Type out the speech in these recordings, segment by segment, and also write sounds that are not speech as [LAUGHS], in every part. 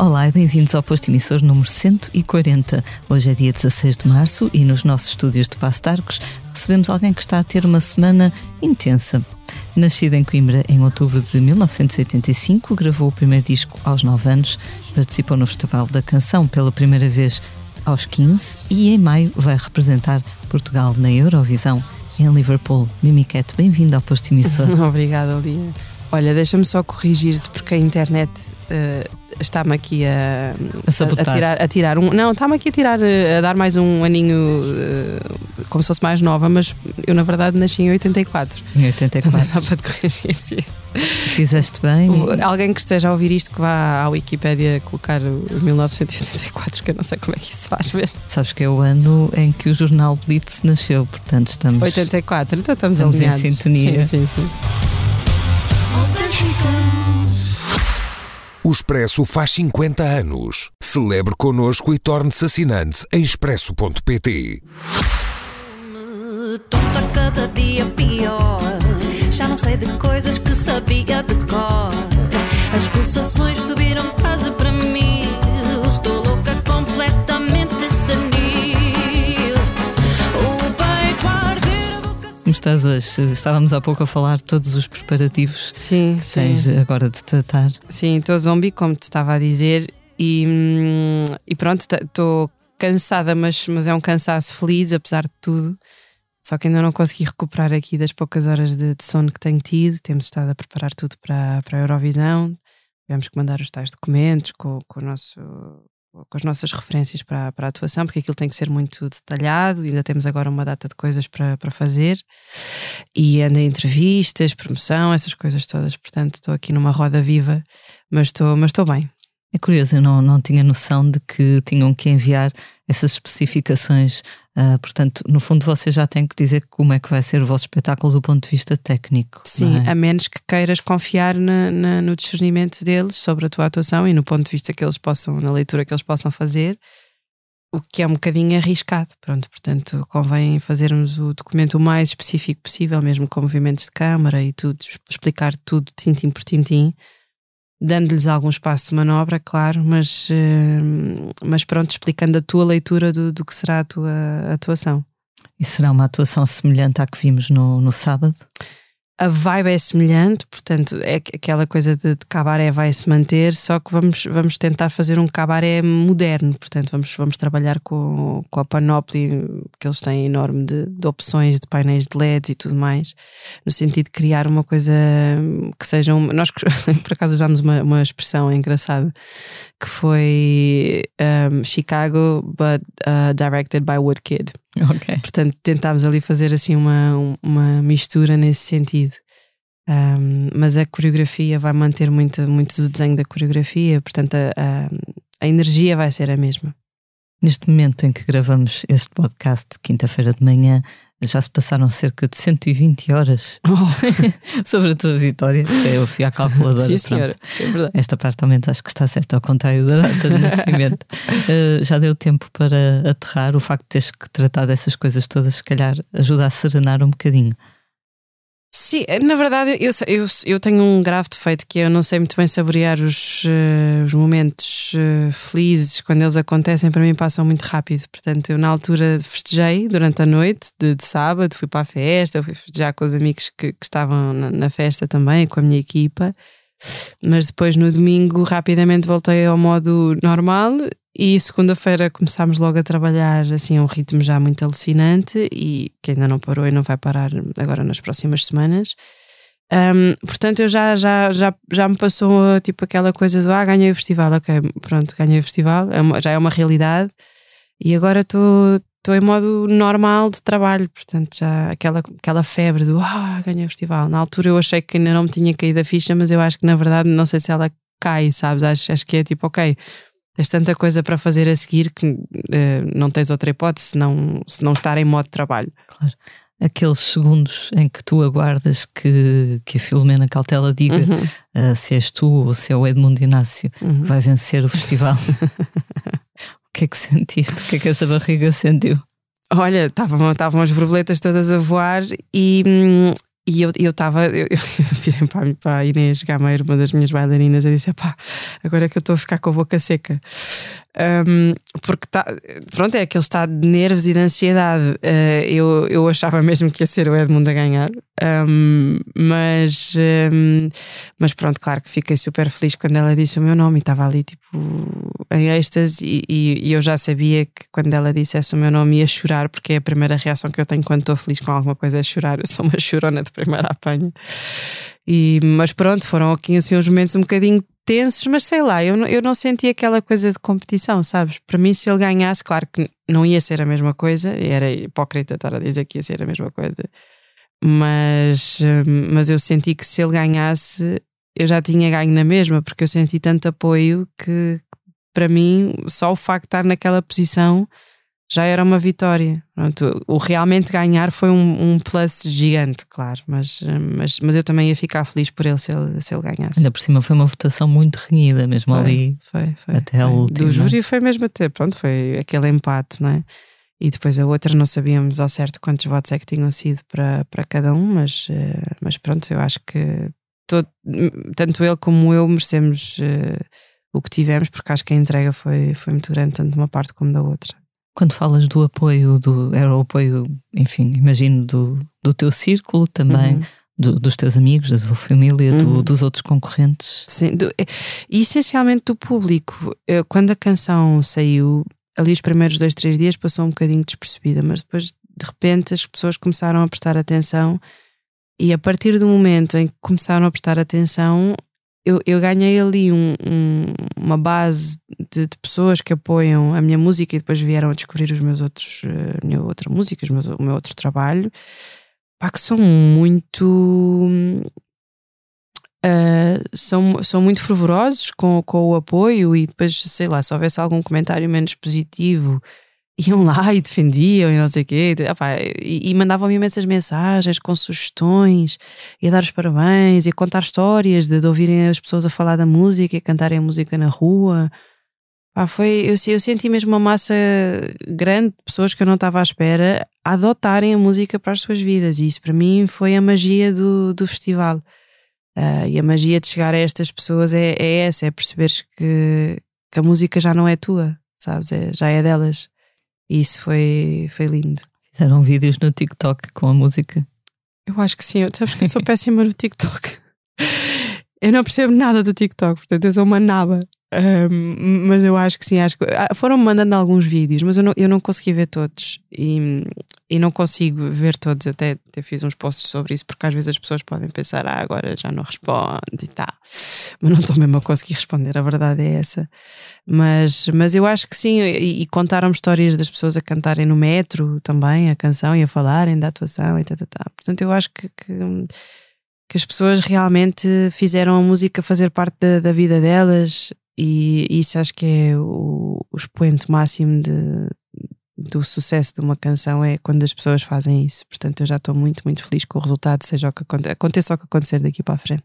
Olá e bem-vindos ao posto emissor número 140. Hoje é dia 16 de março e nos nossos estúdios de Passo Arcos recebemos alguém que está a ter uma semana intensa. Nascida em Coimbra em outubro de 1985, gravou o primeiro disco aos 9 anos, participou no Festival da Canção pela primeira vez aos 15 e em maio vai representar Portugal na Eurovisão em Liverpool. Mimiquete, bem-vindo ao posto emissor. [LAUGHS] Obrigada, Lia. Olha, deixa-me só corrigir-te porque a internet uh, está-me aqui a, a, a, tirar, a tirar um. Não, está-me aqui a tirar, a dar mais um aninho uh, como se fosse mais nova, mas eu na verdade nasci em 84. Em 84. Só para te corrigir. Sim. Fizeste bem. Alguém que esteja a ouvir isto que vá à Wikipédia colocar o 1984, que eu não sei como é que isso faz ver. Sabes que é o ano em que o jornal Blitz nasceu, portanto estamos. 84, então estamos, estamos em sintonia. Sim, sim, sim. O Expresso faz 50 anos. Celebre connosco e torne-se assinante em expresso.pt. Tonta cada dia pior. Já não sei de coisas que sabia de cor. As pulsações subiram quase para mim. Como estás hoje? Estávamos há pouco a falar de todos os preparativos Sim, que sim. tens agora de tratar. Sim, estou zombie, como te estava a dizer, e, hum, e pronto, estou cansada, mas, mas é um cansaço feliz, apesar de tudo. Só que ainda não consegui recuperar aqui das poucas horas de, de sono que tenho tido. Temos estado a preparar tudo para, para a Eurovisão. Tivemos que mandar os tais documentos com, com, o nosso, com as nossas referências para, para a atuação, porque aquilo tem que ser muito detalhado. Ainda temos agora uma data de coisas para, para fazer. E anda entrevistas, promoção, essas coisas todas. Portanto, estou aqui numa roda viva, mas estou, mas estou bem. É curioso, eu não, não tinha noção de que tinham que enviar essas especificações. Ah, portanto, no fundo, você já tem que dizer como é que vai ser o vosso espetáculo do ponto de vista técnico. Sim, é? a menos que queiras confiar na- na- no discernimento deles sobre a tua atuação e no ponto de vista que eles possam, na leitura que eles possam fazer, o que é um bocadinho arriscado. Pronto, portanto, convém fazermos o documento o mais específico possível, mesmo com movimentos de câmara e tudo, explicar tudo tintim por tintim, dando-lhes algum espaço de manobra, claro, mas, eh, mas pronto, explicando a tua leitura do, do que será a tua atuação. E será uma atuação semelhante à que vimos no, no sábado? A vibe é semelhante, portanto, é que- aquela coisa de, de cabaré vai se manter, só que vamos, vamos tentar fazer um cabaré moderno, portanto, vamos, vamos trabalhar com, com a panóplia que eles têm enorme de, de opções de painéis de LEDs e tudo mais, no sentido de criar uma coisa que seja. Um, nós, [LAUGHS] por acaso, usámos uma, uma expressão engraçada que foi um, Chicago, but uh, directed by Woodkid. [LAUGHS] Ok. Portanto, tentámos ali fazer assim uma, uma mistura nesse sentido. Um, mas a coreografia vai manter muito, muito do desenho da coreografia, portanto, a, a, a energia vai ser a mesma. Neste momento em que gravamos este podcast, quinta-feira de manhã, já se passaram cerca de 120 horas [LAUGHS] sobre a tua vitória. Eu fui à calculadora. Sim, senhora, é. Esta parte aumenta, acho que está certo ao contrário da data de nascimento. Uh, [LAUGHS] já deu tempo para aterrar. O facto de teres que tratar dessas coisas todas, se calhar, ajuda a serenar um bocadinho. Sim, na verdade, eu, eu, eu tenho um grave defeito que eu não sei muito bem saborear os, eh, os momentos eh, felizes quando eles acontecem, para mim passam muito rápido. Portanto, eu na altura festejei durante a noite de, de sábado, fui para a festa, fui festejar com os amigos que, que estavam na, na festa também, com a minha equipa. Mas depois no domingo rapidamente voltei ao modo normal e segunda-feira começámos logo a trabalhar assim a um ritmo já muito alucinante e que ainda não parou e não vai parar agora nas próximas semanas. Um, portanto, eu já, já, já, já me passou tipo aquela coisa do ah, ganhei o festival, ok, pronto, ganhei o festival, é uma- já é uma realidade e agora estou em modo normal de trabalho, portanto, já aquela, aquela febre do ah, ganhei o festival. Na altura eu achei que ainda não me tinha caído a ficha, mas eu acho que na verdade não sei se ela cai, sabes? Acho, acho que é tipo, ok, tens tanta coisa para fazer a seguir que eh, não tens outra hipótese se não, se não estar em modo de trabalho. Claro. Aqueles segundos em que tu aguardas que, que a Filomena Cautela diga Uhum. ah, se és tu ou se é o Edmundo Inácio que vai vencer o festival. [LAUGHS] que é que sentiste? O que é que essa barriga sentiu? Olha, estavam, estavam as borboletas todas a voar e, hum, e eu estava, eu, eu, eu [LAUGHS] virei para, para a Inês Gameiro, uma das minhas bailarinas, e disse: pá, agora é que eu estou a ficar com a boca seca. Um, porque tá, pronto, é aquele estado de nervos e de ansiedade. Uh, eu, eu achava mesmo que ia ser o Edmundo a ganhar, um, mas, um, mas pronto, claro que fiquei super feliz quando ela disse o meu nome e estava ali tipo em êxtase. E, e, e, eu já sabia que quando ela dissesse o meu nome ia chorar, porque é a primeira reação que eu tenho quando estou feliz com alguma coisa é chorar. Eu sou uma chorona de primeira apanha. E, mas pronto, foram aqui assim uns momentos um bocadinho tensos, mas sei lá, eu eu não senti aquela coisa de competição, sabes? Para mim, se ele ganhasse, claro que não ia ser a mesma coisa, era hipócrita estar a dizer que ia ser a mesma coisa, mas, hum, mas eu senti que se ele ganhasse, eu já tinha ganho na mesma, porque eu senti tanto apoio que para mim, só o facto de estar naquela posição já era uma vitória. Pronto, o realmente ganhar foi um, um, plus gigante, claro, mas, mas, mas eu também ia ficar feliz por ele se ele, se ele ganhasse. Ainda por cima foi uma votação muito renhida, mesmo foi, ali foi, foi, até a última. Do júri foi mesmo até, pronto, foi aquele empate, não é? E depois a outra não sabíamos ao certo quantos votos é que tinham sido para, para cada um, mas, eh, mas pronto, eu acho que todo, tanto ele como eu merecemos uh, o que tivemos, porque acho que a entrega foi, foi muito grande, tanto de uma parte como da outra. Quando falas do apoio, do, era o apoio, enfim, imagino, do, do teu círculo também, uhum. do, dos teus amigos, da tua família, uhum. do, dos outros concorrentes? Sim, do, e essencialmente do público. Eu, quando a canção saiu, ali os primeiros dois, três dias passou um bocadinho despercebida, mas depois de repente as pessoas começaram a prestar atenção e a partir do momento em que começaram a prestar atenção, eu, eu ganhei ali um, um, uma base de, de, pessoas que apoiam a minha música e depois vieram a descobrir os meus outros, a minha outra música, os meus, o meu outro trabalho, pá, que são muito. Uh, são, são muito fervorosos com, com o apoio e depois, sei lá, se houvesse algum comentário menos positivo iam lá e defendiam e não sei o quê, e, e mandavam-me imensas mensagens com sugestões, e a dar os parabéns, e a contar histórias de, de ouvirem as pessoas a falar da música e cantarem a música na rua. Pá, foi, eu, eu senti mesmo uma massa grande de pessoas que eu não estava à espera a adotarem a música para as suas vidas, e isso para mim foi a magia do, do festival. Uh, e a magia de chegar a estas pessoas é, é essa, é perceberes que, que a música já não é tua, sabes? É, já é delas. E isso foi, foi lindo. Fizeram vídeos no TikTok com a música? Eu acho que sim. Eu, sabes que eu sou péssima no TikTok. [LAUGHS] Eu não percebo nada do TikTok, portanto eu sou uma naba. Um, mas eu acho que sim, acho que ah, foram-me mandando alguns vídeos, mas eu não, eu não consegui ver todos e, e não consigo ver todos. Até, até fiz uns posts sobre isso, porque às vezes as pessoas podem pensar, ah, agora já não responde e tal, mas não estou mesmo a conseguir responder. A verdade é essa. Mas, mas eu acho que sim, e, e contaram-me histórias das pessoas a cantarem no metro também, a canção e a falarem da atuação e tal, tal, tal. Portanto, eu acho que, que que as pessoas realmente fizeram a música fazer parte da, da vida delas e isso acho que é o, o expoente máximo de, do sucesso de uma canção é quando as pessoas fazem isso. Portanto, eu já estou muito, muito feliz com o resultado, seja o que aconteça, aconteça o que acontecer daqui para a frente.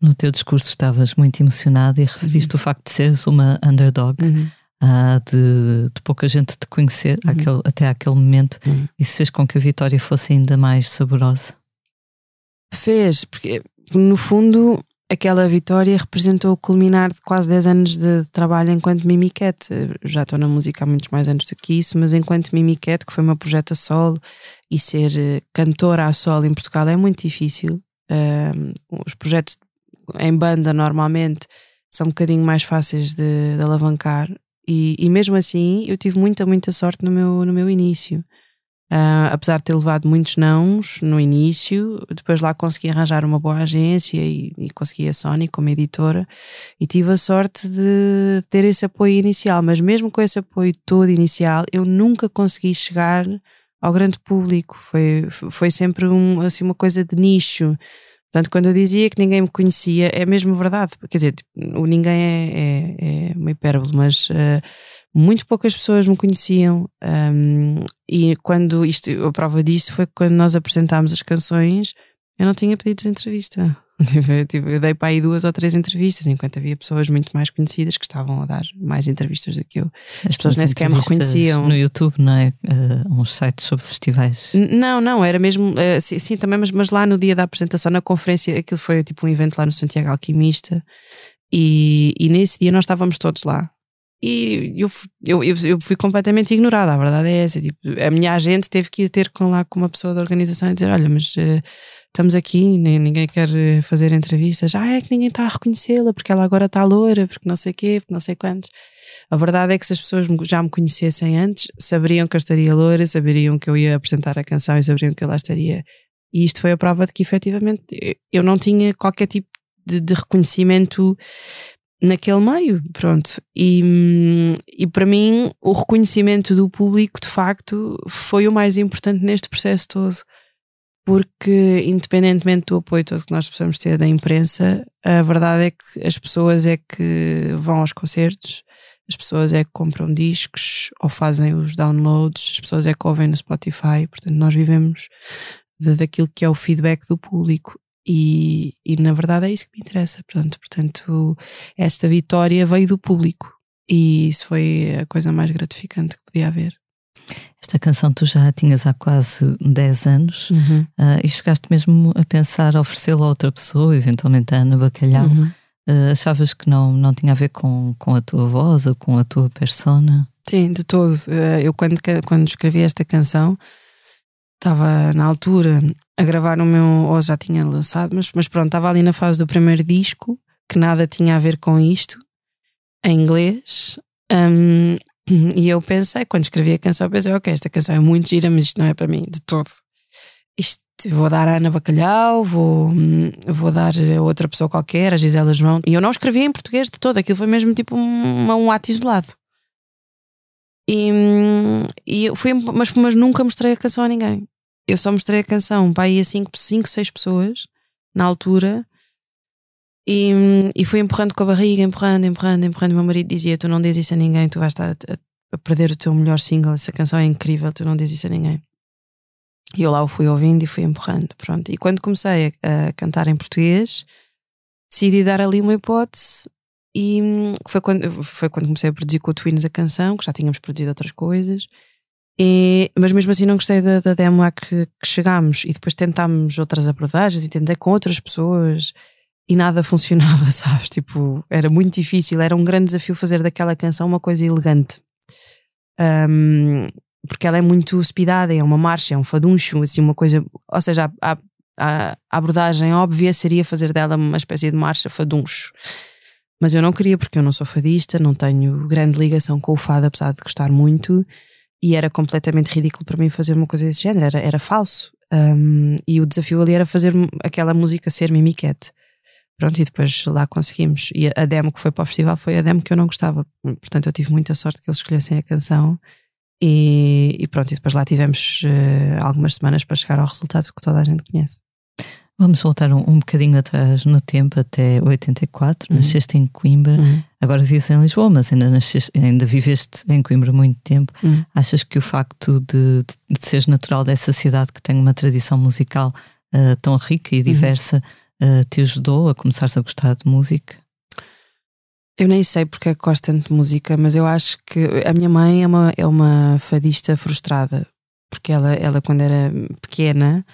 No teu discurso estavas muito emocionado e referiste uhum. o facto de seres uma underdog. Uhum. Uh, de, de, pouca gente te conhecer uhum. aquele, até aquele momento, uhum. isso fez com que a vitória fosse ainda mais saborosa. Fez, porque no fundo aquela vitória representou o culminar de quase 10 anos de trabalho enquanto Mimiquete. Já estou na música há muitos mais anos do que isso, mas enquanto Mimiquete, que foi meu projeto solo, e ser eh, cantora a solo em Portugal é muito difícil. Um, os projetos em banda normalmente são um bocadinho mais fáceis de, de alavancar, e, e mesmo assim eu tive muita, muita sorte no meu, no meu início. Uh, apesar de ter levado muitos nãos no início, depois lá consegui arranjar uma boa agência e, e, consegui a Sony como editora e tive a sorte de ter esse apoio inicial, mas mesmo com esse apoio todo inicial, eu nunca consegui chegar ao grande público. Foi, foi sempre um, assim, uma coisa de nicho. Portanto, quando eu dizia que ninguém me conhecia, é mesmo verdade. Quer dizer, o ninguém é, é, é uma hipérbole, mas. Uh, muito poucas pessoas me conheciam um, e quando isto, a prova disso foi quando nós apresentámos as canções, eu não tinha pedido de entrevista. [LAUGHS] Tipo, tipo, eu dei para aí duas ou três entrevistas, enquanto havia pessoas muito mais conhecidas que estavam a dar mais entrevistas do que eu. As, pessoas nem sequer me reconheciam. No YouTube, não é? Uh, uns sites sobre festivais. Não, não, era mesmo. Uh, sim, sim, também, mas, mas lá no dia da apresentação, na conferência, aquilo foi tipo um evento lá no Santiago Alquimista. E, e nesse dia nós estávamos todos lá. E eu, eu, eu, fui completamente ignorada, a verdade é essa. Tipo, a minha agente teve que ir ter com lá com uma pessoa da organização e dizer: Olha, mas uh, estamos aqui, ninguém quer eh, fazer entrevistas. Ah, é que ninguém está a reconhecê-la porque ela agora está loura, porque não sei quê, porque não sei quantos. A verdade é que se as pessoas já me conhecessem antes, saberiam que eu estaria loura, saberiam que eu ia apresentar a canção e saberiam que eu lá estaria. E isto foi a prova de que efetivamente eu não tinha qualquer tipo de, de reconhecimento naquele meio, pronto. E, e para mim, o reconhecimento do público, de facto, foi o mais importante neste processo todo. Porque, independentemente do apoio todo que nós possamos ter da imprensa, a verdade é que as pessoas é que vão aos concertos, as pessoas é que compram discos ou fazem os downloads, as pessoas é que ouvem no Spotify. Portanto, nós vivemos daquilo que é o feedback do público. E, e na verdade é isso que me interessa. Portanto, portanto, esta vitória veio do público e isso foi a coisa mais gratificante que podia haver. Esta canção tu já a tinhas há quase 10 anos uhum. uh, e chegaste mesmo a pensar oferecê-la a outra pessoa, eventualmente a Ana Bacalhau. Uhum. Uh, achavas que não, não tinha a ver com, com a tua voz ou com a tua persona? Sim, de todo. Uh, eu, quando, quando escrevi esta canção, estava na altura a gravar o meu, ou já tinha lançado, mas, mas pronto, estava ali na fase do primeiro disco, que nada tinha a ver com isto, em inglês. Um, e eu pensei, quando escrevi a canção, pensei, ok, esta canção é muito gira, mas isto não é para mim, de todo. Isto vou dar a Ana Bacalhau, vou, vou dar a outra pessoa qualquer, a Gisela João. E eu não escrevi em português de todo, aquilo foi mesmo tipo um, um ato isolado. E, e fui, mas, mas nunca mostrei a canção a ninguém eu só mostrei a canção para aí a 5, 6 pessoas na altura e, e fui empurrando com a barriga, empurrando, empurrando, empurrando. Meu marido dizia: Tu não dizes isso a ninguém, tu vais estar a, a, perder o teu melhor single. Essa canção é incrível, tu não dizes isso a ninguém. E eu lá o fui ouvindo e fui empurrando. Pronto. E quando comecei a, a cantar em português, decidi dar ali uma hipótese. E foi quando, foi quando comecei a produzir com o Twins a canção, que já tínhamos produzido outras coisas. E, mas mesmo assim não gostei da, da demo a que, que, chegámos e depois tentámos outras abordagens e tentei com outras pessoas e nada [LAUGHS] funcionava, sabes? Tipo, era muito difícil, era um grande desafio fazer daquela canção uma coisa elegante. Um, porque ela é muito speedada, é uma marcha, é um faduncho, assim, uma coisa. Ou seja, a, a, a abordagem óbvia seria fazer dela uma espécie de marcha faduncho. Mas eu não queria, porque eu não sou fadista, não tenho grande ligação com o fado, apesar de gostar muito e era completamente ridículo para mim fazer uma coisa desse género, era, era falso. Um, e o desafio ali era fazer aquela música ser mimiquete. Pronto, e depois lá conseguimos. E a demo que foi para o festival foi a demo que eu não gostava. Portanto, eu tive muita sorte que eles escolhessem a canção. E, e pronto, e depois lá tivemos uh, algumas semanas para chegar ao resultado que toda a gente conhece. Vamos voltar um, um bocadinho atrás no tempo, até 84. Uhum. Nasceste em Coimbra, uhum. agora vives em Lisboa, mas ainda, nasceste, ainda viveste em Coimbra muito tempo. Uhum. Achas que o facto de, de, de seres natural dessa cidade que tem uma tradição musical uh, tão rica e uhum. diversa uh, te ajudou a começares a gostar de música? Eu nem sei porque é que gosto tanto de música, mas eu acho que a minha mãe é uma, é uma fadista frustrada, porque ela, ela quando era pequena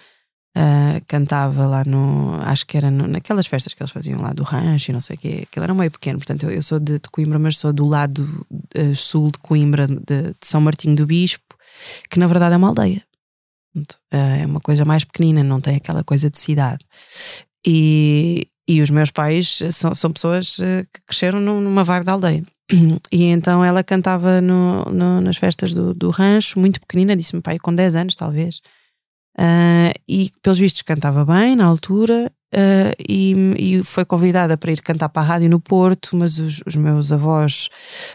Uh, cantava lá no. Acho que era no, naquelas festas que eles faziam lá do rancho e não sei o quê. Aquilo era meio pequeno, portanto eu, eu sou de, de, Coimbra, mas sou do lado uh, sul de Coimbra, de, de, São Martinho do Bispo, que na verdade é uma aldeia. Uh, é uma coisa mais pequenina, não tem aquela coisa de cidade. E, e os meus pais são, são pessoas que cresceram numa vibe da aldeia. E então ela cantava no, no, nas festas do, do rancho, muito pequenina, disse-me pai, com 10 anos talvez. Uh, e pelos vistos cantava bem na altura uh, e, e, foi convidada para ir cantar para a rádio no Porto, mas os, os meus avós,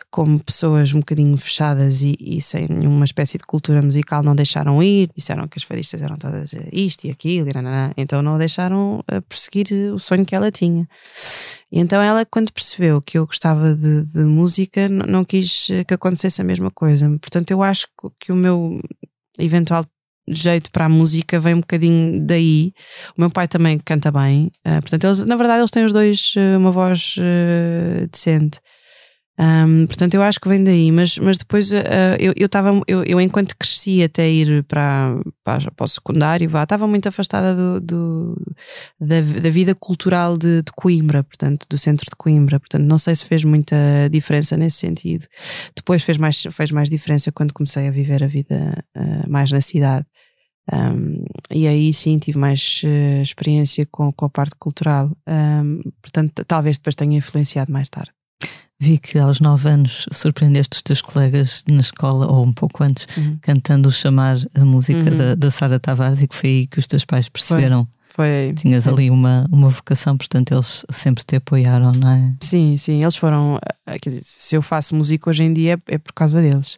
como pessoas um bocadinho fechadas e, e, sem nenhuma espécie de cultura musical, não deixaram ir, disseram que as faristas eram todas isto e aquilo, e então não a deixaram prosseguir o sonho que ela tinha. E então ela, quando percebeu que eu gostava de, de música, não quis que acontecesse a mesma coisa. Portanto, eu acho que o meu eventual jeito para a música vem um bocadinho daí. O meu pai também canta bem, uh, portanto, eles, na verdade, eles têm os dois uh, uma voz uh, decente. Um, portanto, eu acho que vem daí, mas, mas depois uh, eu, eu, eu, eu, enquanto cresci até ir para, para, para o secundário, estava muito afastada do, do da, da, vida cultural de, de, Coimbra, portanto, do centro de Coimbra. Portanto, não sei se fez muita diferença nesse sentido. Depois fez mais, fez mais diferença quando comecei a viver a vida uh, mais na cidade. Um, e aí sim tive mais uh, experiência com, com a parte cultural. Um, portanto, talvez depois tenha influenciado mais tarde. Vi que aos nove anos surpreendeste os teus colegas na escola, ou um pouco antes, uhum. cantando chamar a música uhum. da, da Sara Tavares e que foi aí que os teus pais perceberam. Foi. Tinhas sim. ali uma, uma vocação, portanto eles sempre te apoiaram, não é? Sim, sim, eles foram. Eh, quer dizer, se eu faço música hoje em dia é, é por causa deles.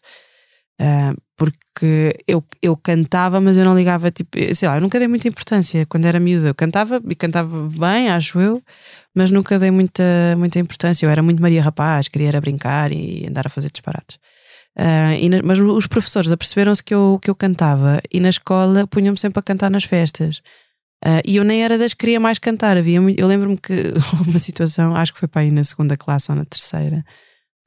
Uh, porque eu, eu cantava, mas eu não ligava, tipo, sei lá, eu nunca dei muita importância quando era miúda. Eu cantava e cantava bem, acho eu, mas nunca dei muita, muita importância. Eu era muito Maria Rapaz, queria era brincar e andar a fazer disparates. Uh, na, mas os professores aperceberam-se que eu, que eu cantava e na escola punham-me sempre a cantar nas festas. Uh, e eu nem era das que queria mais cantar. Havia, eu lembro-me que [LAUGHS] uma situação, acho que foi para ir na segunda classe ou na terceira,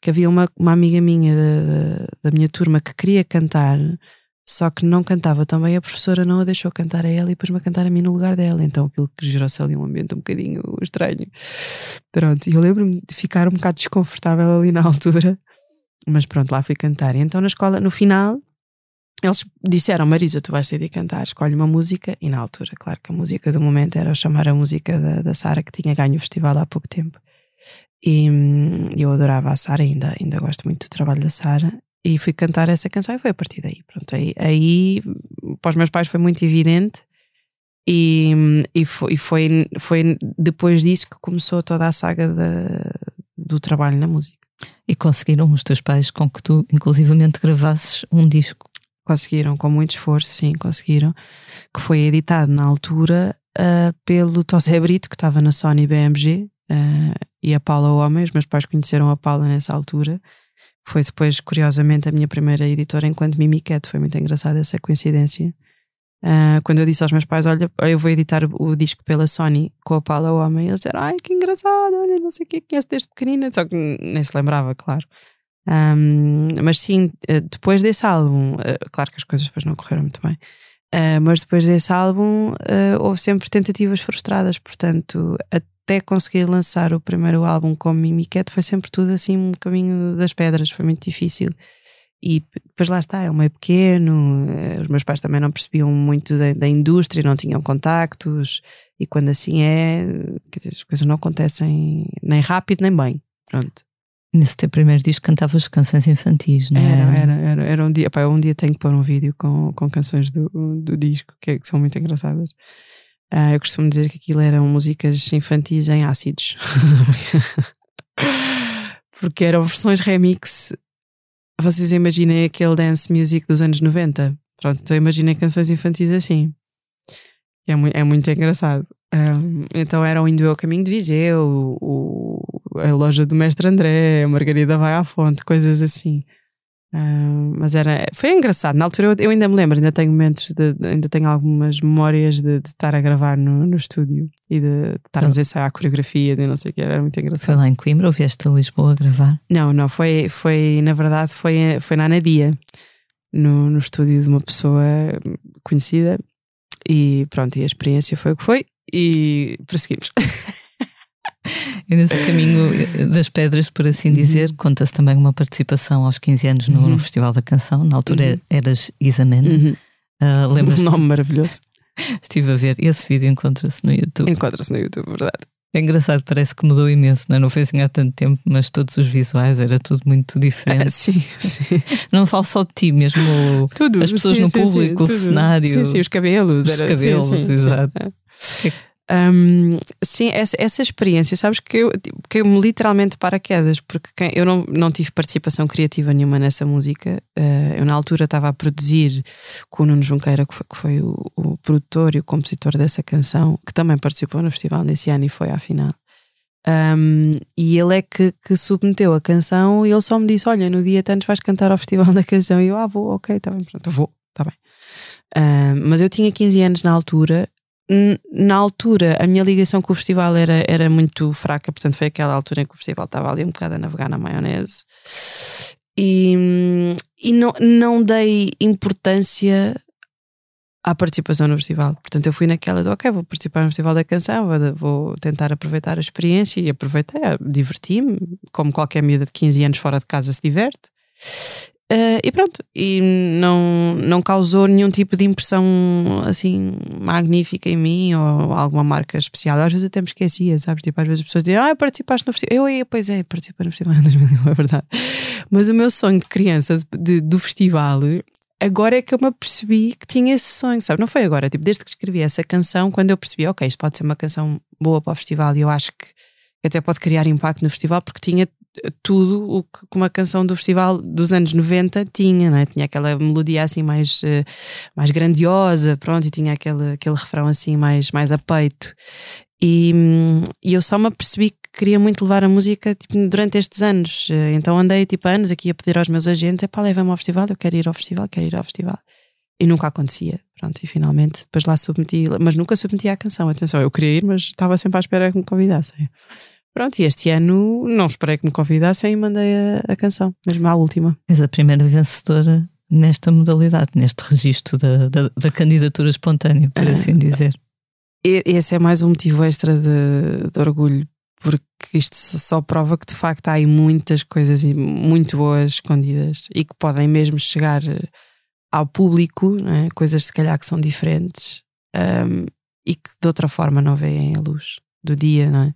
que havia uma, uma amiga minha da, da minha turma que queria cantar, só que não cantava também, a professora não a deixou cantar a ela e pôs-me a cantar a mim no lugar dela. Então aquilo que gerou-se ali um ambiente um bocadinho estranho. Pronto, e eu lembro-me de ficar um bocado desconfortável ali na [LAUGHS] altura, mas pronto, lá fui cantar. E então na escola, no final, eles disseram: Marisa, tu vais ter de cantar, escolhe uma música. E na altura, claro que a música do momento era chamar a música da, da Sara, que tinha ganho o festival há pouco tempo. E hum, eu adorava a Sara, ainda, ainda gosto muito do trabalho da Sara. E fui cantar essa canção e foi a partir daí. Pronto, aí, aí para os meus pais foi muito evidente. E, hum, e, foi, e foi, foi depois disso que começou toda a saga da, do trabalho na música. E conseguiram os teus pais com que tu, inclusivamente, gravasses um disco? Conseguiram, com muito esforço, sim, conseguiram. Que foi editado na altura uh, pelo Tosé Brito, que estava na Sony BMG, uh, e a Paula Homem. Os meus pais conheceram a Paula nessa altura. Foi depois, curiosamente, a minha primeira editora enquanto Mimiquete. Foi muito engraçada essa coincidência. Uh, quando eu disse aos meus pais: Olha, eu vou editar o disco pela Sony com a Paula Homem, eles disseram: Ai, que engraçado, olha, não sei o que, conhece desde pequenina. Só que nem se lembrava, claro. Um, mas sim, eh, depois desse álbum, uh, claro que as coisas depois não correram muito bem, uh, mas depois desse álbum houve sempre tentativas frustradas, portanto, até conseguir lançar o primeiro álbum como Mimiquete foi sempre tudo assim um caminho das pedras, foi muito difícil. E depois lá está, é um meio pequeno, os meus pais também não percebiam muito da, da indústria, não tinham contactos, e quando assim é, dizer, as coisas não acontecem nem rápido nem bem. Pronto. Nesse teu primeiro disco cantavas canções infantis, não é? Era, era, era, era um dia. Pá, um dia tenho que pôr um vídeo com, com canções do, do disco, que, é, que são muito engraçadas. Uh, eu costumo dizer que aquilo eram músicas infantis em ácidos. [LAUGHS] Porque eram versões remix. Vocês imaginem aquele dance music dos anos 90. Pronto, então imaginem canções infantis assim. É, muito, é muito engraçado. Um, então era o Indo ao Caminho de Viseu, o, a loja do Mestre André, a Margarida vai à fonte, coisas assim. Um, mas era, foi engraçado. Na altura eu, eu, ainda me lembro, ainda tenho momentos, de, ainda tenho algumas memórias de, de estar a gravar no, no estúdio e de estarmos a ensaiar a coreografia e não sei o que, era muito engraçado. Foi lá em Coimbra ou vieste a Lisboa a gravar? Não, não, foi, foi na verdade, foi, foi na Anadia, no, no estúdio de uma pessoa conhecida e pronto, e a experiência foi o que foi e prosseguimos. [LAUGHS] E nesse caminho das pedras, por assim uhum. dizer, uhum. conta-se também uma participação aos 15 anos no, uhum. no Festival da Canção. Na altura uhum. eras Isamen. Uhum. Uh, lembras um nome maravilhoso. [LAUGHS] Estive a ver. Esse vídeo encontra-se no YouTube. Encontra-se no YouTube, verdade. É engraçado, parece que mudou imenso, não, é? não foi assim há tanto tempo, mas todos os visuais era tudo muito diferente. Ah, [LAUGHS] sim, sim. [LAUGHS] Não falo só de ti, mesmo tudo, as pessoas sim, no sim, público, sim, o cenário. Sim, sim, os cabelos. Os era, cabelos, exato. É. Um, sim, essa, essa experiência, sabes que eu, que eu me literalmente paraquedas, porque quem, eu não, não tive participação criativa nenhuma nessa música. Uh, eu, na altura, estava a produzir com o Nuno Junqueira, que foi, que foi o, o, produtor e o compositor dessa canção, que também participou no festival nesse ano e foi à final. Um, e ele é que, que, submeteu a canção e ele só me disse: Olha, no dia tantos vais cantar ao festival da canção. E eu, ah, vou, ok, tá bem, pronto, vou, tá bem. Uh, mas eu tinha 15 anos na altura. Na altura, a minha ligação com o festival era, era muito fraca, portanto, foi aquela altura em que o festival estava ali um bocado a navegar na maionese. E, e não, não dei importância à participação no festival. Portanto, eu fui naquela de, ok, vou participar no Festival da Canção, vou, vou tentar aproveitar a experiência e aproveitei, diverti-me, como qualquer miúda de 15 anos fora de casa se diverte. Uh, e pronto, e não, não causou nenhum tipo de impressão assim magnífica em mim ou alguma marca especial. Às vezes até me esquecia, sabes? Tipo, às vezes as pessoas dizem, ah, participaste no festival. Eu, pois é, participei no festival [LAUGHS] em 2001, é verdade. Mas o meu sonho de criança de, do festival agora é que eu me apercebi que tinha esse sonho, sabe? Não foi agora, tipo, desde que escrevi essa canção, quando eu percebi, ok, isto pode ser uma canção boa para o festival e eu acho que até pode criar impacto no festival, porque tinha tudo o que uma canção do festival dos anos 90 tinha, né? tinha aquela melodia assim mais, eh, mais grandiosa, pronto, e tinha aquele, aquele refrão assim mais, mais a peito. E, e eu só me apercebi que queria muito levar a música tipo, durante estes anos. Então andei tipo anos aqui a pedir aos meus agentes: pá, leva-me ao festival, eu quero ir ao festival, quero ir ao festival. E nunca acontecia. Pronto, e finalmente depois lá submeti, mas nunca submeti à canção. Atenção, eu queria ir, mas estava sempre à espera que me convidassem. Pronto, e este ano não esperei que me convidassem e mandei a, a canção, mesmo à última. És a primeira vencedora nesta modalidade, neste registro da, da, da candidatura espontânea, por assim dizer esse é mais um motivo extra de, de, orgulho, porque isto só prova que de facto há aí muitas coisas muito boas escondidas e que podem mesmo chegar ao público, é? coisas se calhar que são diferentes um, e que de outra forma não veem a luz do dia, não é?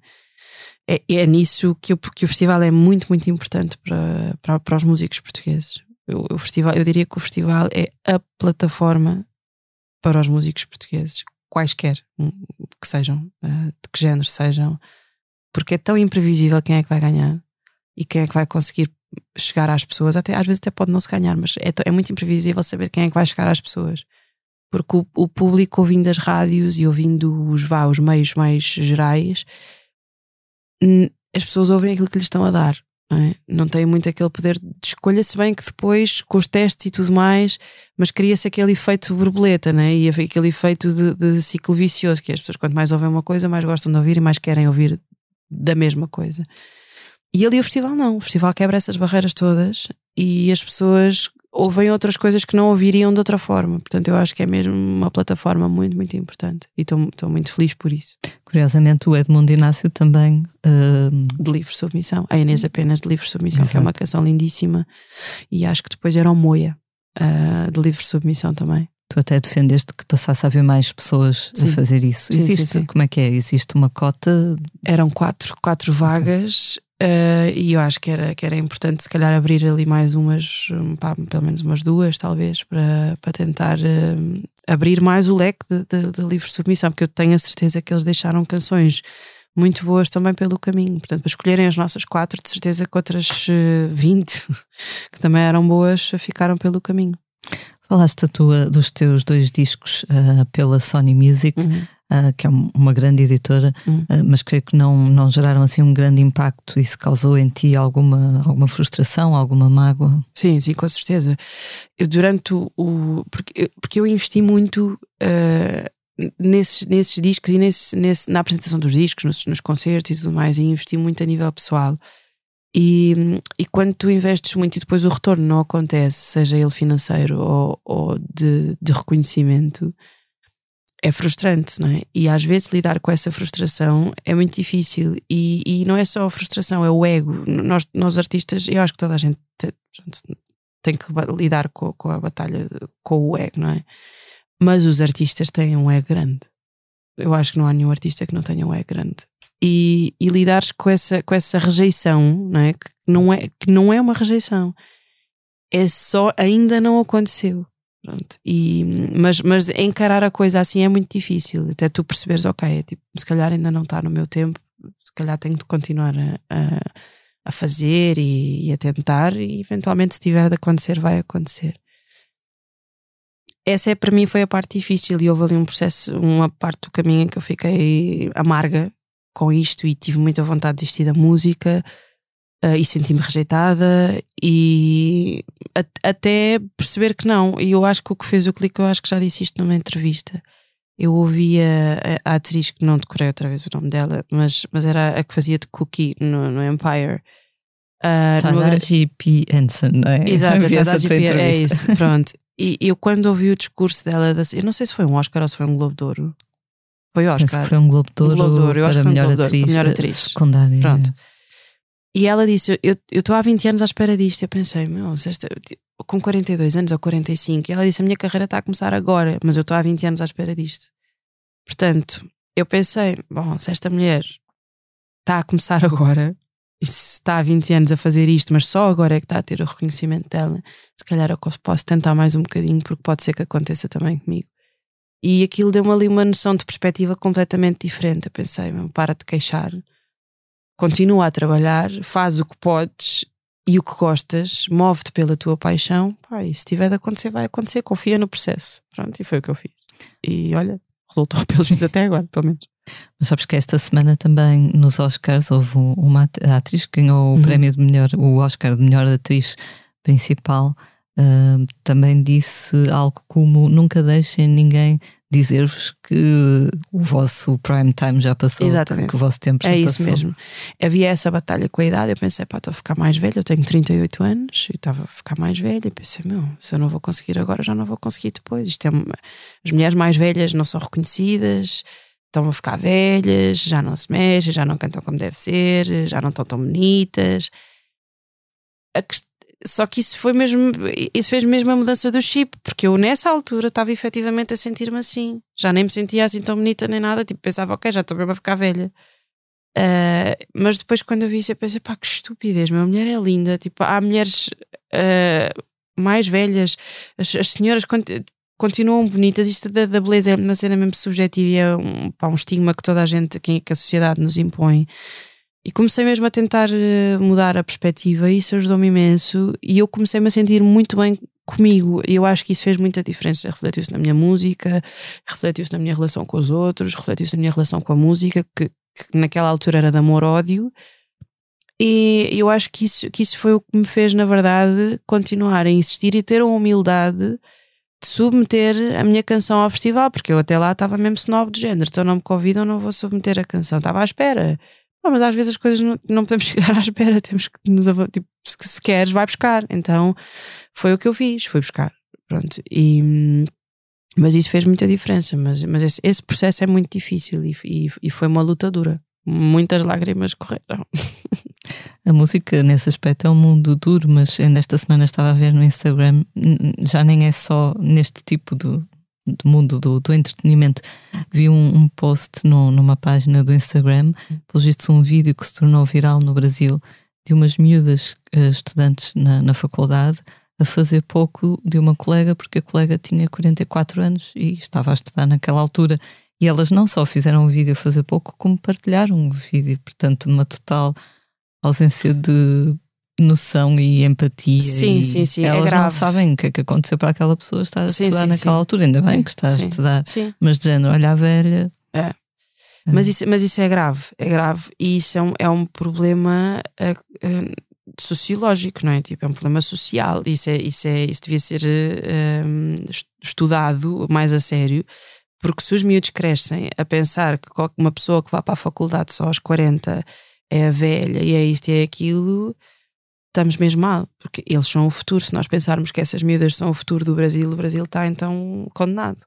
É, é nisso que, eu, que o festival é muito, muito importante para, para, para os músicos portugueses. O, o festival, eu diria que o festival é a plataforma para os músicos portugueses quaisquer hum, que sejam, eh, de que género sejam, porque é tão imprevisível quem é que vai ganhar e quem é que vai conseguir chegar às pessoas. Até, às vezes até pode não se ganhar, mas é, é muito imprevisível saber quem é que vai chegar às pessoas. Porque o, o público ouvindo as rádios e ouvindo os, vá, os meios mais gerais, as pessoas ouvem aquilo que lhes estão a dar não, é? não tem muito aquele poder de escolha, se bem que depois, com os testes e tudo mais, mas cria-se aquele efeito borboleta, né? e aquele efeito de, de, ciclo vicioso, que as pessoas, quanto mais ouvem uma coisa, mais gostam de ouvir e mais querem ouvir da mesma coisa. E ali o festival não, o festival quebra essas barreiras todas e as pessoas ouvem outras coisas que não ouviriam de outra forma. Portanto, eu acho que é mesmo uma plataforma muito, muito importante e estou muito feliz por isso. Curiosamente, o Edmundo Inácio também. Uh... De livre submissão. A Inês apenas de livre submissão, Exato. que é uma canção lindíssima. E acho que depois era o Moia, uh, de livre submissão também. Tu até defendeste que passasse a haver mais pessoas sim. a fazer isso. Sim, Existe, sim, como é que é? Existe uma cota? Eram quatro, quatro vagas Uh, e eu acho que era, que era importante, se calhar, abrir ali mais umas, pá, pelo menos umas duas, talvez, para, para tentar uh, abrir mais o leque de, de, de livre submissão, porque eu tenho a certeza que eles deixaram canções muito boas também pelo caminho. Portanto, para escolherem as nossas quatro, de certeza que outras uh, eh, 20 [LAUGHS] que também eram boas ficaram pelo caminho. Falaste tua, dos teus dois discos uh, pela Sony Music. Uhum uh, que é uma grande editora, uh, mas creio que não, não geraram assim um grande impacto. Isso causou em ti alguma, alguma frustração, alguma mágoa? Sim, sim, com certeza. Eu, durante o. o porque, porque eu investi muito. Uh, nesses, nesses discos e nesse, nesse, na apresentação dos discos, nos, nos concertos e tudo mais, e investi muito a nível pessoal. E, e quando tu investes muito e depois o retorno não acontece, seja ele financeiro ou, ou de, de reconhecimento, é frustrante, não é? E às vezes lidar com essa frustração é muito difícil. E, e não é só a frustração, é o ego. Nós, nós artistas, eu acho que toda a gente tem, que lidar com, com, a batalha, com o ego, não é? Mas os artistas têm um ego grande. Eu acho que não há nenhum artista que não tenha um ego grande. E, e lidares com essa, com essa rejeição, não é? Que não é, que não é uma rejeição. É só, ainda não aconteceu. Pronto. E, mas, mas encarar a coisa assim é muito difícil. Até tu perceberes, ok, é tipo, se calhar ainda não está no meu tempo, se calhar tenho de continuar a, a, a fazer e, e, a tentar, e eventualmente, se tiver de acontecer, vai acontecer. Essa é, para mim foi a parte difícil e houve ali um processo, uma parte do caminho em que eu fiquei amarga com isto e tive muita vontade de desistir da música uh, e senti-me rejeitada e até perceber que não. E eu acho que o que fez o clique, eu acho que já disse isto numa entrevista. Eu ouvia a, a atriz que não decorei outra vez o nome dela, mas, mas era a que fazia de Cookie no, no Empire. Uh, Tadaji P. Henson, não é? Exato, [LAUGHS] a Tadaji P. É isso, pronto. E eu quando ouvi o discurso dela, eu não sei se foi um Oscar ou se foi um Globo de Ouro. Foi Oscar. Penso que foi um Globo de Ouro, um Globo de Ouro. Eu para, melhor Globo atriz, melhor atriz secundária. Pronto. E ela disse: Eu estou há 20 anos à espera disto. Eu pensei, meu, esta, com 42 anos ou 45. E ela disse: A minha carreira está a começar agora, mas eu estou há 20 anos à espera disto. Portanto, eu pensei: Bom, se esta mulher está a começar [LAUGHS] agora, e se está há 20 anos a fazer isto, mas só agora é que está a ter o reconhecimento dela, se calhar eu posso tentar mais um bocadinho, porque pode ser que aconteça também comigo. E aquilo deu-me ali uma noção de perspectiva completamente diferente. Eu pensei, para de queixar, continua a trabalhar, faz o que podes e o que gostas, move-te pela tua paixão. Pá, e se tiver de acontecer, vai acontecer, confia no processo. Pronto, e foi o que eu fiz. E olha, resultou [LAUGHS] pelos menos até agora, pelo menos. Mas sabes que esta semana também nos Oscars houve uma atriz que ganhou o uhum. prémio de melhor, o Oscar de melhor atriz principal Uh, também disse algo como nunca deixem ninguém dizer-vos que o vosso prime time já passou, Exatamente. que o vosso tempo já é passou. É isso mesmo. Havia essa batalha com a idade, eu pensei, pá, estou a ficar mais velha, eu tenho 38 anos e estava a ficar mais velha, e pensei, meu, se eu não vou conseguir agora, já não vou conseguir depois. Isto é uma... As mulheres mais velhas não são reconhecidas, estão a ficar velhas, já não se mexem, já não cantam como deve ser, já não estão tão bonitas. A questão só que isso foi mesmo, isso fez mesmo a mudança do chip, porque eu nessa altura estava efetivamente a sentir-me assim. Já nem me sentia assim tão bonita nem nada, tipo, pensava, ok, já estou mesmo a ficar velha. Uh, mas depois quando eu vi isso, eu pensei, pá, que estupidez, minha mulher é linda. Tipo, há mulheres uh, mais velhas, as, as senhoras continuam bonitas. Isto da, da, beleza é uma cena mesmo subjetiva e é um, pá, um estigma que toda a gente, que a sociedade nos impõe. E comecei mesmo a tentar eh, mudar a perspectiva, e isso ajudou-me imenso. E eu comecei-me a sentir muito bem comigo. E eu acho que isso fez muita diferença. Refletiu-se na minha música, refletiu-se na minha relação com os outros, refletiu-se na minha relação com a música, que, que naquela altura era de amor-ódio. E eu acho que isso, que isso foi o que me fez, na verdade, continuar a insistir e ter a humildade de submeter a minha canção ao festival, porque eu até lá estava mesmo snob do género, então não me convidam, não vou submeter a canção. Estava à espera. Ah, mas às vezes as coisas não, não podemos [LAUGHS] chegar à espera, temos que nos tipo, se, se queres, vai buscar. Então foi o que eu fiz, fui buscar. Pronto. E, mas isso fez muita diferença. Mas, mas esse, esse processo é muito difícil e, e, e foi uma luta dura. Muitas lágrimas correram. A música, nesse aspecto, é um mundo duro, mas ainda esta semana estava a ver no Instagram, já nem é só neste tipo de, do mundo do, do entretenimento, vi um, um post no, numa página do Instagram, pelos vistos um vídeo que se tornou viral no Brasil, de umas miúdas uh, estudantes na, na faculdade a fazer pouco de uma colega, porque a colega tinha 44 anos e estava a estudar naquela altura. E elas não só fizeram o vídeo fazer pouco, como partilharam o vídeo. Portanto, uma total ausência de noção e empatia. Sim, e sim, sim. É elas é não sabem o que é que aconteceu para aquela pessoa estar a sim, estudar sim, naquela sim. altura. Ainda bem que está a estudar. Mas de género, olha a velha. É. Mas, isso, mas isso é grave, é grave. E isso é um, é um problema uh, sociológico, não é? Tipo, é um problema social. Isso, é, isso, é, isso devia ser uh, estudado mais a sério. Porque se os miúdos crescem a pensar que uma pessoa que vá para a faculdade só aos 40 é velha e é isto e é aquilo, estamos mesmo mal, porque eles são o futuro. Se nós pensarmos que essas miúdas são o futuro do Brasil, o Brasil está então condenado.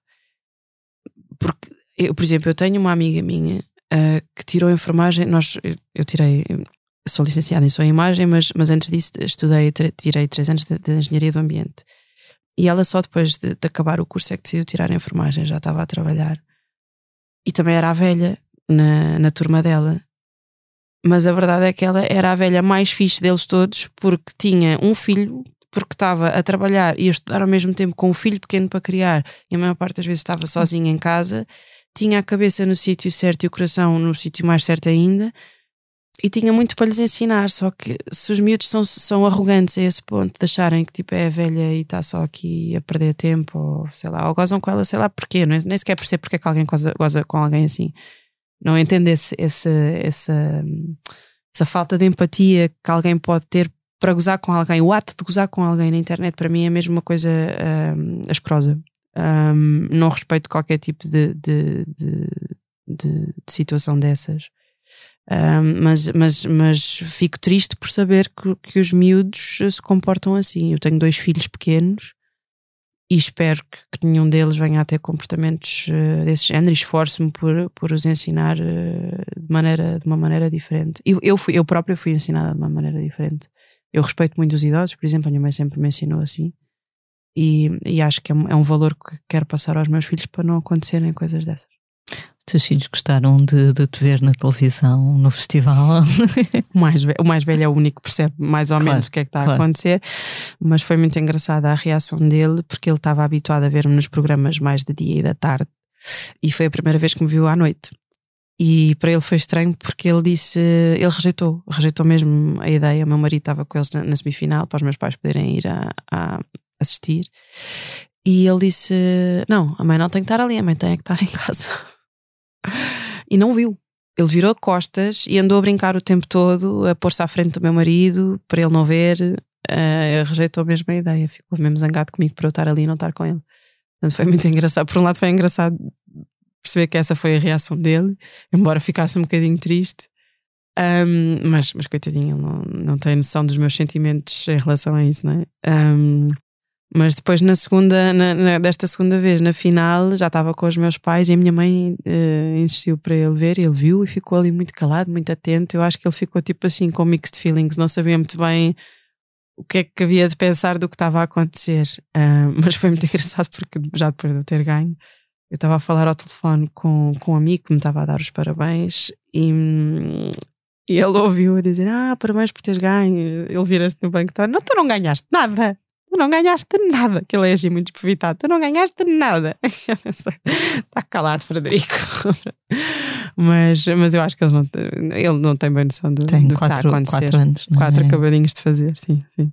Porque, eu, por exemplo, eu tenho uma amiga minha uh, que tirou enfermagem. Nós, eu, eu tirei, eu sou licenciada em só imagem, mas, mas antes disso estudei, tirei três anos de, de engenharia do ambiente. E ela só depois de, de, acabar o curso é que decidiu tirar enfermagem, já estava a trabalhar. E também era a velha na, na turma dela. Mas a verdade é que ela era a velha mais fixe deles todos porque tinha um filho, porque estava a trabalhar e a estudar ao mesmo tempo com um filho pequeno para criar e a maior parte das vezes estava sozinha em casa, tinha a cabeça no sítio certo e o coração no sítio mais certo ainda e tinha muito para lhes ensinar. Só que se os miúdos são, são arrogantes a esse ponto de acharem que tipo é velha e está só aqui a perder tempo, ou sei lá, ou gozam com ela, sei lá porquê, não é? nem sequer percebo porque é que alguém goza, goza com alguém assim não entendo esse, essa, essa falta de empatia que alguém pode ter para gozar com alguém, o ato de gozar com alguém na internet, para mim é mesmo uma coisa um. Um, não respeito qualquer tipo de, de, de, de situação dessas. Um, mas, mas, mas fico triste por saber que, que os miúdos se comportam assim. Eu tenho dois filhos pequenos e espero que, que nenhum deles venha a ter comportamentos uh, desse género e esforço-me por, por os ensinar uh, de, maneira, de uma maneira diferente. Eu, eu, fui, eu própria fui ensinada de uma maneira diferente. Eu respeito muito os idosos, por exemplo, a minha mãe sempre me ensinou assim. E, e acho que é um, é um valor que quero passar aos meus filhos para não acontecerem coisas dessas. Os teus filhos gostaram de, de, te ver na televisão, no festival? [LAUGHS] o, mais velho, o mais velho é o único que percebe mais ou claro, menos o que é que está claro. a acontecer, mas foi muito engraçada a reação dele, porque ele estava habituado a ver-me nos programas mais de dia e da tarde, e foi a primeira vez que me viu à noite. E para ele foi estranho porque ele disse, ele rejeitou, rejeitou mesmo a ideia. O meu marido estava com eles na, na semifinal para os meus pais poderem ir a, a assistir. E ele disse: Não, a mãe não tem que estar ali, a mãe tem que estar em [LAUGHS] casa. E não viu. Ele virou costas e andou a brincar o tempo todo, a pôr-se à frente do meu marido para ele não ver. Uh, rejeitou mesmo a ideia, ficou mesmo zangado comigo por eu estar ali e não estar com ele. Portanto, foi muito [LAUGHS] engraçado. Por um lado, foi engraçado perceber que essa foi a reação dele, embora ficasse um bocadinho triste. Um, mas, mas coitadinho, ele não, não tem noção dos meus sentimentos em relação a isso, não é? Um, mas depois, na segunda, na, na, desta segunda vez, na final, já estava com os meus pais e a minha mãe uh, insistiu para ele ver. Ele viu e ficou ali muito calado, muito atento. Eu acho que ele ficou tipo assim com mixed feelings, não sabia muito bem o que é que havia de pensar do que estava a acontecer. Uh, [LAUGHS] mas foi muito engraçado porque já depois de eu ter ganho, eu estava a falar ao telefone com, com um amigo que me estava a dar os parabéns e, e ele ouviu a dizer: Ah, parabéns por teres ganho. Ele vira-se no banco e Não, tu não ganhaste nada tu não ganhaste nada. Que ele é assim muito despovitado, tu não ganhaste nada. [LAUGHS] Está calado, Frederico. mas, mas eu acho que eles não, ele não tem bem noção do, tem do quatro, que está a acontecer. Quatro anos, não Quatro é? acabadinhos de fazer, sim, sim.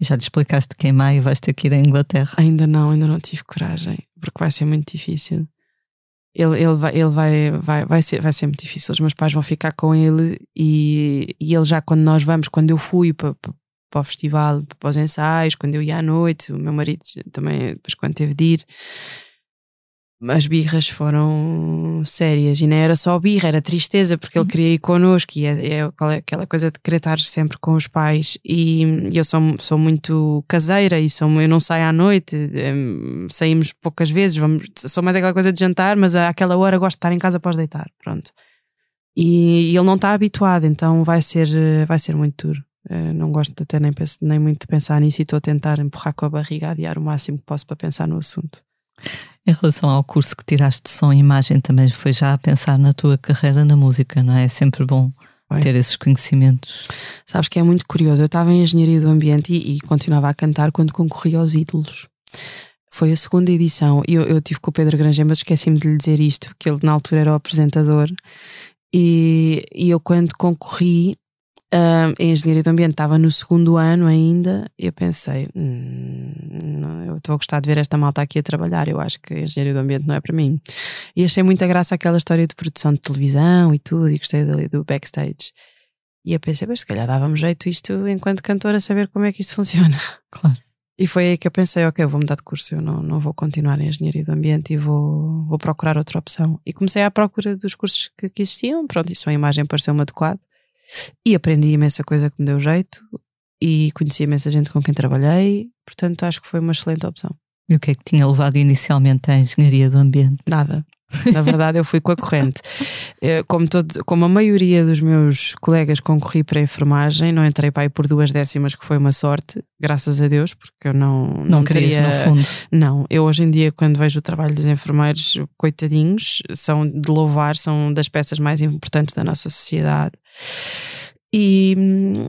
E já te explicaste que em maio vais ter que ir à Inglaterra? Ainda não, ainda não tive coragem, porque vai ser muito difícil. Ele, ele, vai, ele vai, vai, vai, ser, vai ser muito difícil. Os meus pais vão ficar com ele e, e ele já, quando nós vamos, quando eu fui para, para o festival, para os ensaios, quando eu ia à noite, o meu marido também, depois quando teve de ir, as birras foram sérias e não era só birra, era tristeza porque ele uhum. queria ir connosco e é, é aquela coisa de querer estar sempre com os pais e eu sou, sou muito caseira e sou, eu não saio à noite, hum, saímos poucas vezes, vamos, sou mais aquela coisa de jantar, mas àquela hora gosto de estar em casa após deitar, pronto. E, e ele não está habituado, então vai ser, vai ser muito duro. Uh, não gosto até nem, nem muito de pensar nisso e estou a tentar empurrar com a barriga, adiar o máximo que posso para pensar no assunto. Em relação ao curso que tiraste de som e imagem, também foi já a pensar na tua carreira na música, não é? É sempre bom foi. ter esses conhecimentos. Sabes que é muito curioso. Eu estava em engenharia do ambiente e, e continuava a cantar quando concorri aos ídolos. Foi a segunda edição. Eu, eu tive com o Pedro Granger, mas esqueci-me de lhe dizer isto, que ele na altura era o apresentador. E, e eu, quando concorri, Uh, em Engenharia do Ambiente estava no segundo ano ainda e eu pensei, hum, eu estou a gostar de ver esta malta aqui a trabalhar, eu acho que Engenharia do Ambiente não é para mim. E achei muita graça aquela história de produção de televisão e tudo, e gostei dali do backstage. E eu pensei, mas se calhar dávamos jeito isto enquanto cantora, saber como é que isto [LAUGHS] funciona. Claro. E foi aí que eu pensei, ok, eu vou mudar de curso, eu não, não vou continuar em Engenharia do Ambiente e vou, vou procurar outra opção. E comecei à procura dos cursos que, que existiam, pronto, isso a imagem pareceu-me adequado e aprendi imensa coisa que me deu jeito e conheci imensa gente com quem trabalhei, portanto acho que foi uma excelente opção. E o que é que tinha levado inicialmente à engenharia do ambiente? Nada. Na verdade, eu fui com a corrente. Como, todo, como a maioria dos meus colegas concorri para a enfermagem, não entrei para aí por duas décimas, que foi uma sorte, graças a Deus, porque eu não. Não, não querias, teria... no fundo. Não, eu hoje em dia, quando vejo o trabalho dos enfermeiros, coitadinhos, são de louvar, são das peças mais importantes da nossa sociedade. E,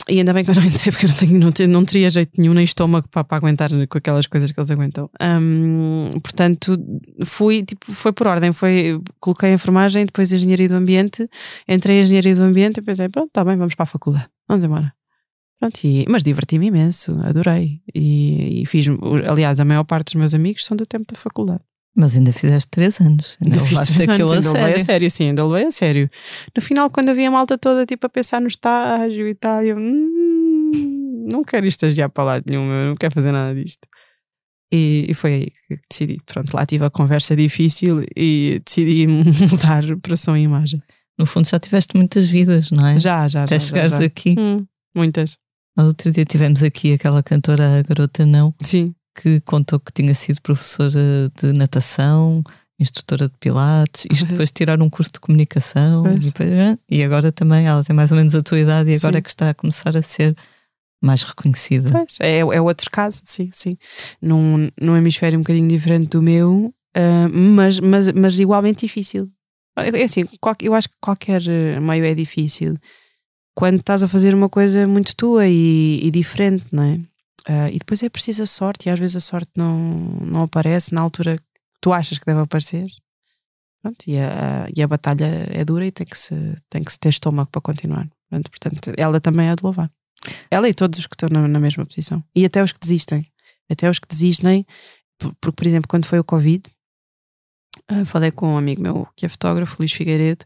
e, ainda bem que eu não entrei, porque eu não, tenho, não, ter, não teria jeito nenhum nem estômago para, para aguentar com aquelas coisas que eles aguentam. Um, portanto, fui, tipo, foi por ordem. Foi, coloquei a enfermagem, depois a engenharia do ambiente, entrei em engenharia do ambiente e pensei, pronto, está bem, vamos para a faculdade, vamos embora. Pronto, e, mas diverti-me imenso, adorei. E, e, fiz, aliás, a maior parte dos meus amigos são do tempo da faculdade. Mas ainda fizeste três anos. Ainda, Ainda fiz três anos, ainda levei sério. a sério, sim, ainda levei a sério. No final, quando havia a malta toda tipo a pensar no estágio e tal, eu "Hum, não quero estagiar para lado nenhum, eu não quero fazer nada disto. E, e foi aí que decidi. Pronto, lá tive a conversa difícil e decidi [LAUGHS] mudar para som e imagem. No fundo já tiveste muitas vidas, não é? Já, já, Até já. já, chegares já. aqui. Hum, muitas. Nós outro dia tivemos aqui aquela cantora a Garota Não, Sim, que contou que tinha sido professora de natação, instrutora de pilates, isto Uhum. depois de tirar um curso de comunicação e, depois, e agora também ela tem mais ou menos a tua idade e agora Sim. é que está a começar a ser mais reconhecida. Pois, é, é outro caso, sim, sim. Num, num hemisfério um bocadinho diferente do meu, ah, mas, mas, mas igualmente difícil. É assim, qual- eu acho que qualquer meio é difícil quando estás a fazer uma coisa muito tua e, e diferente, não é? Ah, e depois é preciso a sorte, e às vezes a sorte não, não aparece na altura que tu achas que deve aparecer. Pronto, e, a, e a batalha é dura e tem que, se, tem que se ter estômago para continuar. Pronto, portanto, ela também é de louvar. Ela e todos os que estão na, na mesma posição. E até os que desistem. Até os que desistem, por- porque, por exemplo, quando foi o Covid, ah, falei com um amigo meu que é fotógrafo, Luís Figueiredo,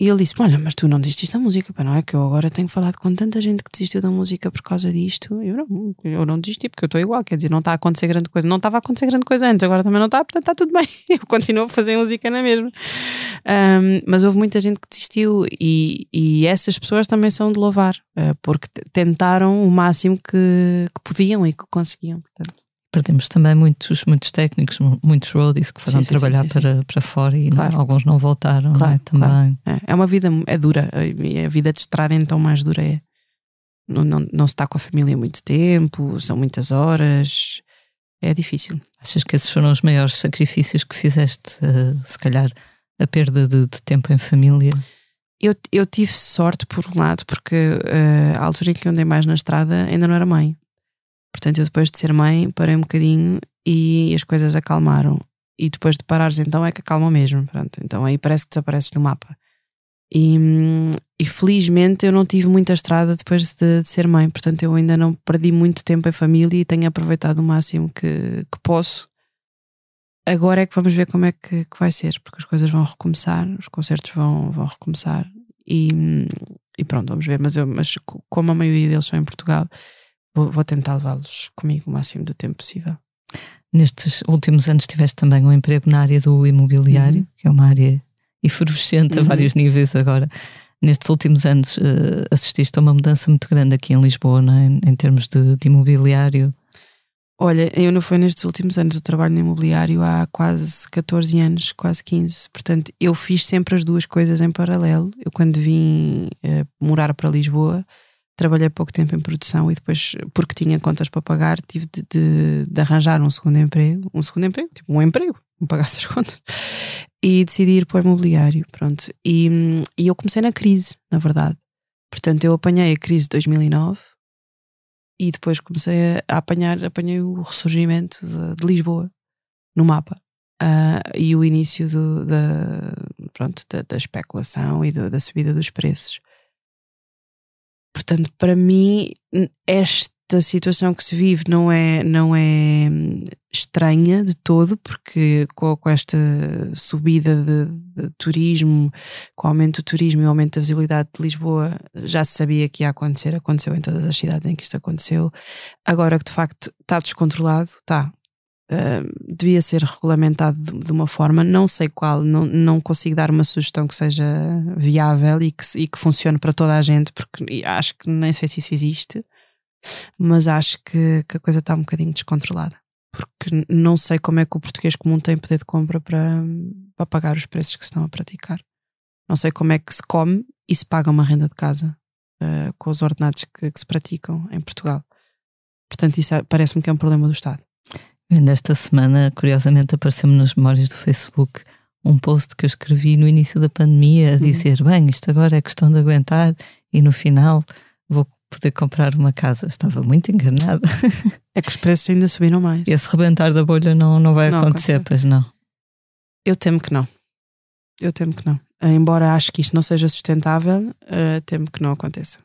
e ele disse: Olha, mas tu não desististe da música, pá, não é? Que eu agora tenho falado com tanta gente que desistiu da música por causa disto. Eu não, eu não desisti, porque eu estou igual, quer dizer, não está a acontecer grande coisa. Não estava a acontecer grande coisa antes, agora também não está, portanto está tudo bem. [LAUGHS] Eu continuo a fazer música na mesma. Ahm, mas houve muita gente que desistiu e, e essas pessoas também são de louvar, ah, porque tentaram o máximo que, que podiam e que conseguiam. Portanto, Perdemos também muitos, muitos técnicos, mu- muitos roadies que foram Sim, sim, trabalhar sim, para, para fora e não- Claro. alguns não voltaram, não é? Claro, claro. Também. é, é uma vida, é dura, e a vida de estrada então mais dura é. Não, não, não se está com a família há muito tempo, são muitas horas, é difícil. Achas que esses foram os maiores sacrifícios que fizeste? eh, se calhar a perda de, de tempo em família? Eu, eu tive sorte por um lado, porque eh, a altura em que eu andei mais na estrada ainda não era mãe. Portanto, eu depois de ser mãe parei um bocadinho e as coisas acalmaram. E depois de parares, então é que acalmam mesmo. Pronto, então aí parece que desapareces no mapa. E, e felizmente eu não tive muita estrada depois de, de ser mãe. Portanto, eu ainda não perdi muito tempo em família e tenho aproveitado o máximo que, que posso. Agora é que vamos ver como é que, que vai ser, porque as coisas vão recomeçar, os concertos vão, vão recomeçar e, e pronto, vamos ver. Mas, eu, mas co- como a maioria deles são em Portugal, vou, vou tentar levá-los comigo o máximo do tempo possível. Nestes últimos anos tiveste também um emprego na área do imobiliário, Uhum. que é uma área efervescente a Uhum. vários níveis agora. Nestes últimos anos eh, assististe a uma mudança muito grande aqui em Lisboa, não é? em termos de, de imobiliário. Olha, eu não foi nestes últimos anos, eu trabalho no imobiliário há quase 14 anos, quase 15. Portanto, eu fiz sempre as duas coisas em paralelo. Eu, quando vim eh, morar para Lisboa, trabalhei pouco tempo em produção e depois, porque tinha contas para pagar, tive de, de- de arranjar um segundo emprego. Um segundo emprego, tipo um emprego, me pagasse as contas. E decidi ir para o imobiliário. Pronto. E, e eu comecei na crise, na verdade. Portanto, eu apanhei a crise de 2009 e depois comecei a, apanhar, apanhei o ressurgimento de, de Lisboa no mapa. Ah, e o início do- da, pronto, da, da especulação e do- da subida dos preços. Portanto, para mim, esta situação que se vive não é, não é hum, estranha de todo, porque com, com esta subida de, de turismo, com o aumento do turismo e o aumento da visibilidade de Lisboa, já se sabia que ia acontecer, aconteceu em todas as cidades em que isto aconteceu. Agora que de facto está descontrolado, está. Uh, devia ser regulamentado de, de uma forma, não sei qual, não, não consigo dar uma sugestão que seja viável e que, e que funcione para toda a gente, porque acho que nem sei se isso existe, mas acho que, que a coisa está um bocadinho descontrolada. Porque não sei como é que o português comum tem poder de compra para, para pagar os preços que se estão a praticar. Não sei como é que se come e se paga uma renda de casa uh, com os ordenados que, que se praticam em Portugal. Portanto, isso é- parece-me que é um problema do Estado. Ainda esta semana, curiosamente, apareceu-me nas memórias do Facebook um post que eu escrevi no início da pandemia a dizer: bem, isto agora é questão de aguentar e no final vou poder comprar uma casa. Estava muito enganada. [LAUGHS] É que os preços ainda subiram mais. Esse rebentar da bolha não, não vai Não acontecer, pois não. Eu temo que não. Eu temo que não. Embora acho que isto não seja sustentável, eh, temo que não aconteça.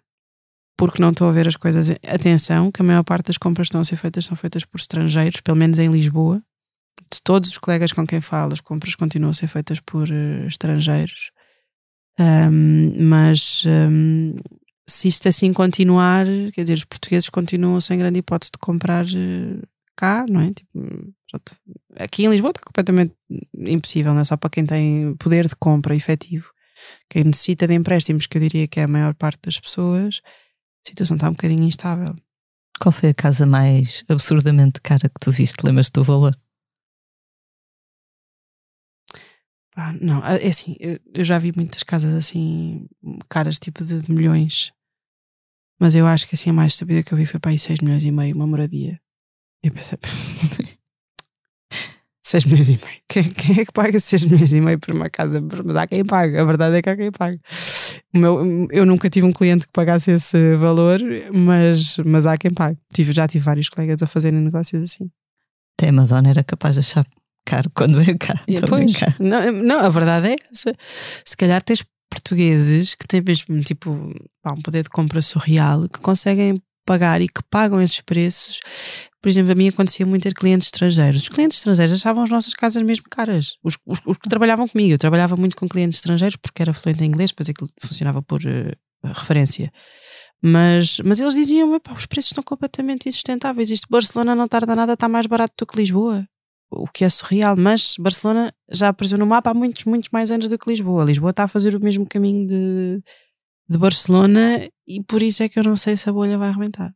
Porque não estou a ver as coisas. Atenção, que a maior parte das compras que estão a ser feitas são feitas por estrangeiros, pelo menos em Lisboa. de todos os colegas com quem falo, as compras continuam a ser feitas por uh, estrangeiros. Um, mas um, se isto assim continuar, quer dizer, os portugueses continuam sem grande hipótese de comprar uh, cá, não é? Tipo, aqui em Lisboa está completamente impossível, não é só para quem tem poder de compra efetivo. Quem necessita de empréstimos, que eu diria que é a maior parte das pessoas, a situação está um bocadinho instável. Qual foi a casa mais absurdamente cara que tu viste? Lembras-te do valor? Ah, não, é assim, eu, eu, já vi muitas casas assim, caras tipo de, de, milhões, mas eu acho que assim a mais estúpida que eu vi foi para aí 6 milhões e meio, uma moradia. Eu pensei, [LAUGHS] 6 milhões e meio. Quem, quem, é que paga 6 milhões e meio por uma casa? Mas há quem paga, a verdade é que há quem paga. Meu, eu nunca tive um cliente que pagasse esse valor, mas, mas há quem pague. Tive, já tive vários colegas a fazerem negócios assim. Até a Madonna era capaz de achar caro quando veio cá. Pois, não, não, a verdade é essa. Se calhar tens portugueses que têm mesmo tipo pá, um poder de compra surreal que conseguem pagar e que pagam esses preços. Por exemplo, a mim acontecia muito ter clientes estrangeiros. Os clientes estrangeiros achavam as nossas casas mesmo caras. Os, os, os que trabalhavam comigo. Eu trabalhava muito com clientes estrangeiros porque era fluente em inglês, depois aquilo funcionava por uh, referência. Mas, mas eles diziam: os preços estão completamente insustentáveis. Isto Barcelona não tarda nada, está mais barato do que Lisboa. O que é surreal, mas Barcelona já apareceu no mapa há muitos, muitos mais anos do que Lisboa. Lisboa está a fazer o mesmo caminho de, de Barcelona e por isso é que eu não sei se a bolha vai arrebentar.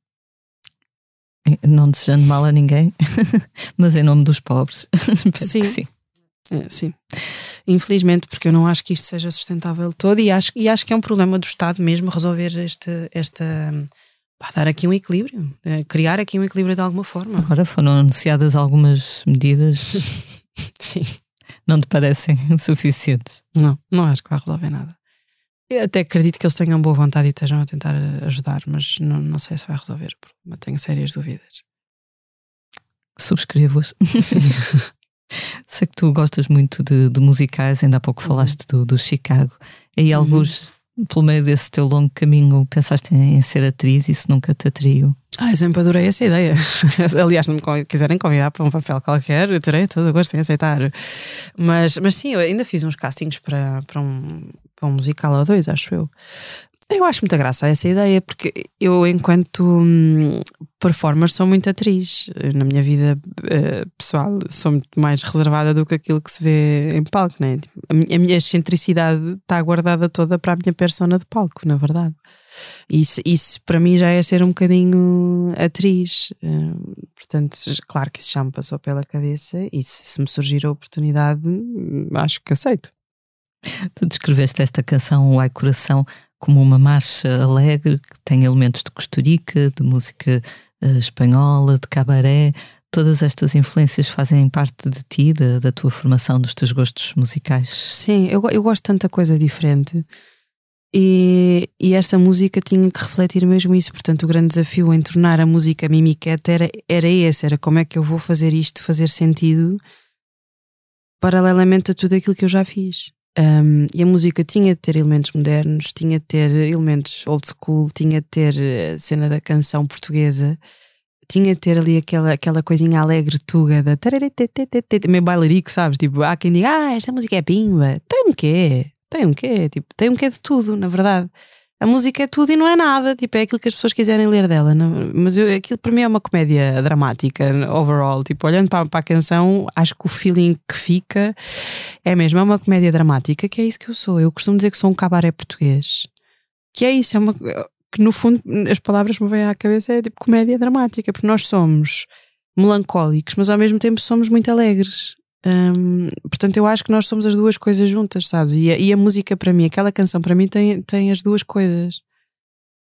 Não desejando mal a ninguém, [LAUGHS] mas em nome dos pobres. [LAUGHS] sim. sim. É, sim. Infelizmente, porque eu não acho que isto seja sustentável todo e acho, e acho que é um problema do Estado mesmo resolver este, esta. Pá, dar aqui um equilíbrio, é, criar aqui um equilíbrio de alguma forma. Agora foram anunciadas algumas medidas. [LAUGHS] sim. Não te parecem suficientes? Não, não acho que vai resolver nada. Eu até acredito que eles tenham boa vontade e estejam a tentar ajudar, mas não, não sei se vai resolver o problema. Tenho sérias dúvidas. Subscrevo-as. [LAUGHS] sei que tu gostas muito de, de musicais, ainda há pouco uhum. falaste do, do Chicago. E uhum. alguns, pelo meio desse teu longo caminho, pensaste em, ser atriz e isso nunca te atraiu? Ah, eu sempre adorei essa ideia. [LAUGHS] Aliás, se me quiserem convidar para um papel qualquer, eu terei todo o gosto em aceitar. Mas, mas sim, eu ainda fiz uns castings para, para um, para um musical ou dois, acho eu. Eu acho muita graça essa ideia, porque eu, enquanto hum, performer, sou muito atriz. Na minha vida uh, pessoal, sou muito mais reservada do que aquilo que se vê em palco, né? Tipo, a, minha, excentricidade está guardada toda para a minha persona de palco, na verdade. Isso, isso para mim já é ser um bocadinho atriz. Uh, portanto, claro que isso já me passou pela cabeça e se, se me surgir a oportunidade, acho que aceito. Tu descreveste esta canção, Ai Coração, como uma marcha alegre que tem elementos de costurica, de música uh, espanhola, de cabaré. Todas estas influências fazem parte de ti, da, da tua formação, dos teus gostos musicais? Sim, eu, eu gosto de tanta coisa diferente. E, e, esta música tinha que refletir mesmo isso. Portanto, o grande desafio em tornar a música mimiquete era, era esse: era como é que eu vou fazer isto fazer sentido paralelamente a tudo aquilo que eu já fiz. Um, e a música tinha de ter elementos modernos, tinha de ter elementos old school, tinha de ter a eh, cena da canção portuguesa, tinha de ter ali aquela, aquela coisinha alegre tuga da meio bailarico, sabes? Tipo, há quem diga, ah, esta música é pimba. Tem um quê? Tem um quê? Tipo, tem um quê de tudo, na verdade a música é tudo e não é nada, tipo, é aquilo que as pessoas quiserem ler dela. Não? Mas eu, aquilo para mim é uma comédia dramática, overall. Tipo, olhando para, para, a canção, acho que o feeling que fica é mesmo, é uma comédia dramática, que é isso que eu sou. Eu costumo dizer que sou um cabaré português. Que é isso, é uma. Que no fundo as palavras que me vêm à cabeça é tipo comédia dramática, porque nós somos melancólicos, mas ao mesmo tempo somos muito alegres. Um, portanto, eu acho que nós somos as duas coisas juntas, sabes? E a, e a, música para mim, aquela canção para mim tem, tem as duas coisas.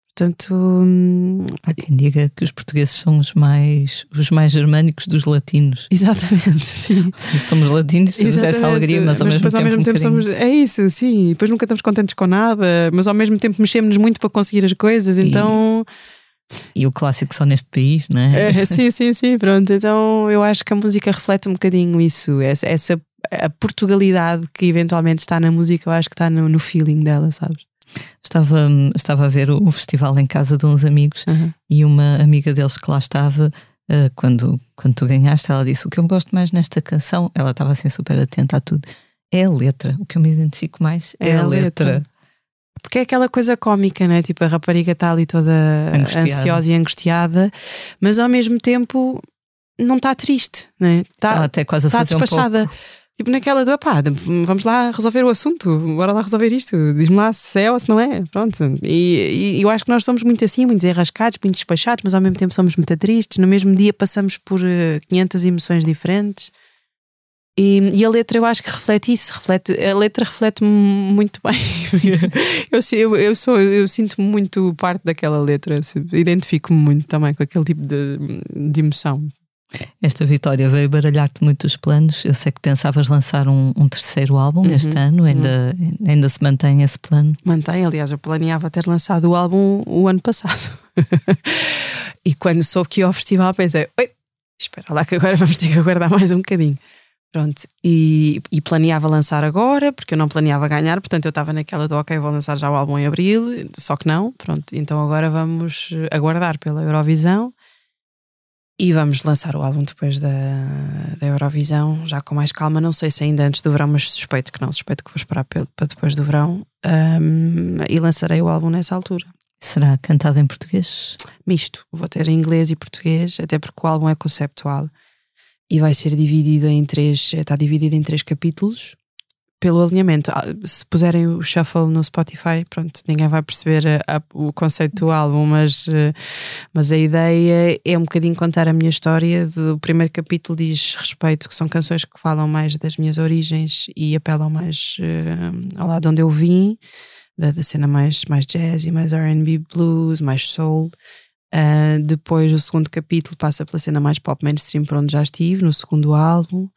Portanto, hum, há quem diga que os portugueses são os mais, os mais germânicos dos latinos. [LAUGHS] Exatamente, sim. Somos latinos, temos essa alegria, mas ao mas mesmo tempo. Ao mesmo um tempo somos, é isso, sim. E depois nunca estamos contentes com nada, mas ao mesmo tempo mexemos-nos muito para conseguir as coisas, então. E e o clássico só neste país, não é? é? Sim, sim, sim, pronto. Então eu acho que a música reflete um bocadinho isso, essa, essa a Portugalidade que eventualmente está na música, eu acho que está no, no feeling dela, sabes? Estava, estava a ver o, festival em casa de uns amigos uhum. e uma amiga deles que lá estava uh, quando, quando tu ganhaste, ela disse: O que eu gosto mais nesta canção, ela estava assim super atenta a tudo, é a letra. O que eu me identifico mais é, é a, letra. letra. Porque é aquela coisa cómica, né? Tipo, a rapariga está ali toda angustiada. ansiosa e angustiada, mas ao mesmo tempo não está triste, né? Está até quase a tá fazer despachada. Um pouco. Tipo naquela do, pá, vamos lá resolver o assunto, bora lá resolver isto, diz-me lá se é ou se não é, pronto. E, e, eu acho que nós somos muito assim, muito enrascados, muito despachados, mas ao mesmo tempo somos muito tristes. No mesmo dia passamos por 500 eh, emoções diferentes. E, e, a letra eu acho que reflete isso, reflete, a letra reflete-me muito bem. [LAUGHS] eu, eu, eu, sou, eu sinto muito parte daquela letra, identifico-me muito também com aquele tipo de, de emoção. Esta vitória veio baralhar-te muito os planos. Eu sei que pensavas lançar um, um terceiro álbum uhum, este ano, ainda, uhum. ainda se mantém esse plano? Mantém, aliás, eu planeava ter lançado o álbum o ano passado. [LAUGHS] e quando soube que ia ao festival, pensei: oi, espera lá que agora vamos ter que aguardar mais um bocadinho. Pronto, e, e, planeava lançar agora, porque eu não planeava ganhar, portanto eu estava naquela do ok, vou lançar já o álbum em abril, só que não, pronto, então agora vamos aguardar pela Eurovisão e vamos lançar o álbum depois da, da Eurovisão, já com mais calma. Não sei se ainda antes do verão, mas suspeito que não, suspeito que vou esperar para depois do verão. Um, e lançarei o álbum nessa altura. Será cantado em português? Misto. Vou ter inglês e português, até porque o álbum é conceptual e vai ser dividido em três, está dividido em três capítulos pelo alinhamento. Ah, se puserem o shuffle no Spotify, pronto, ninguém vai perceber a, a, o conceito do álbum, mas, eh, mas a ideia é um bocadinho contar a minha história. O primeiro capítulo diz respeito, que são canções que falam mais das minhas origens e apelam mais uh, ao lado onde eu vim, da, da cena mais, mais jazzy, mais RB blues, mais soul. Uh, depois o segundo capítulo passa pela cena mais pop mainstream para onde já estive, no segundo álbum.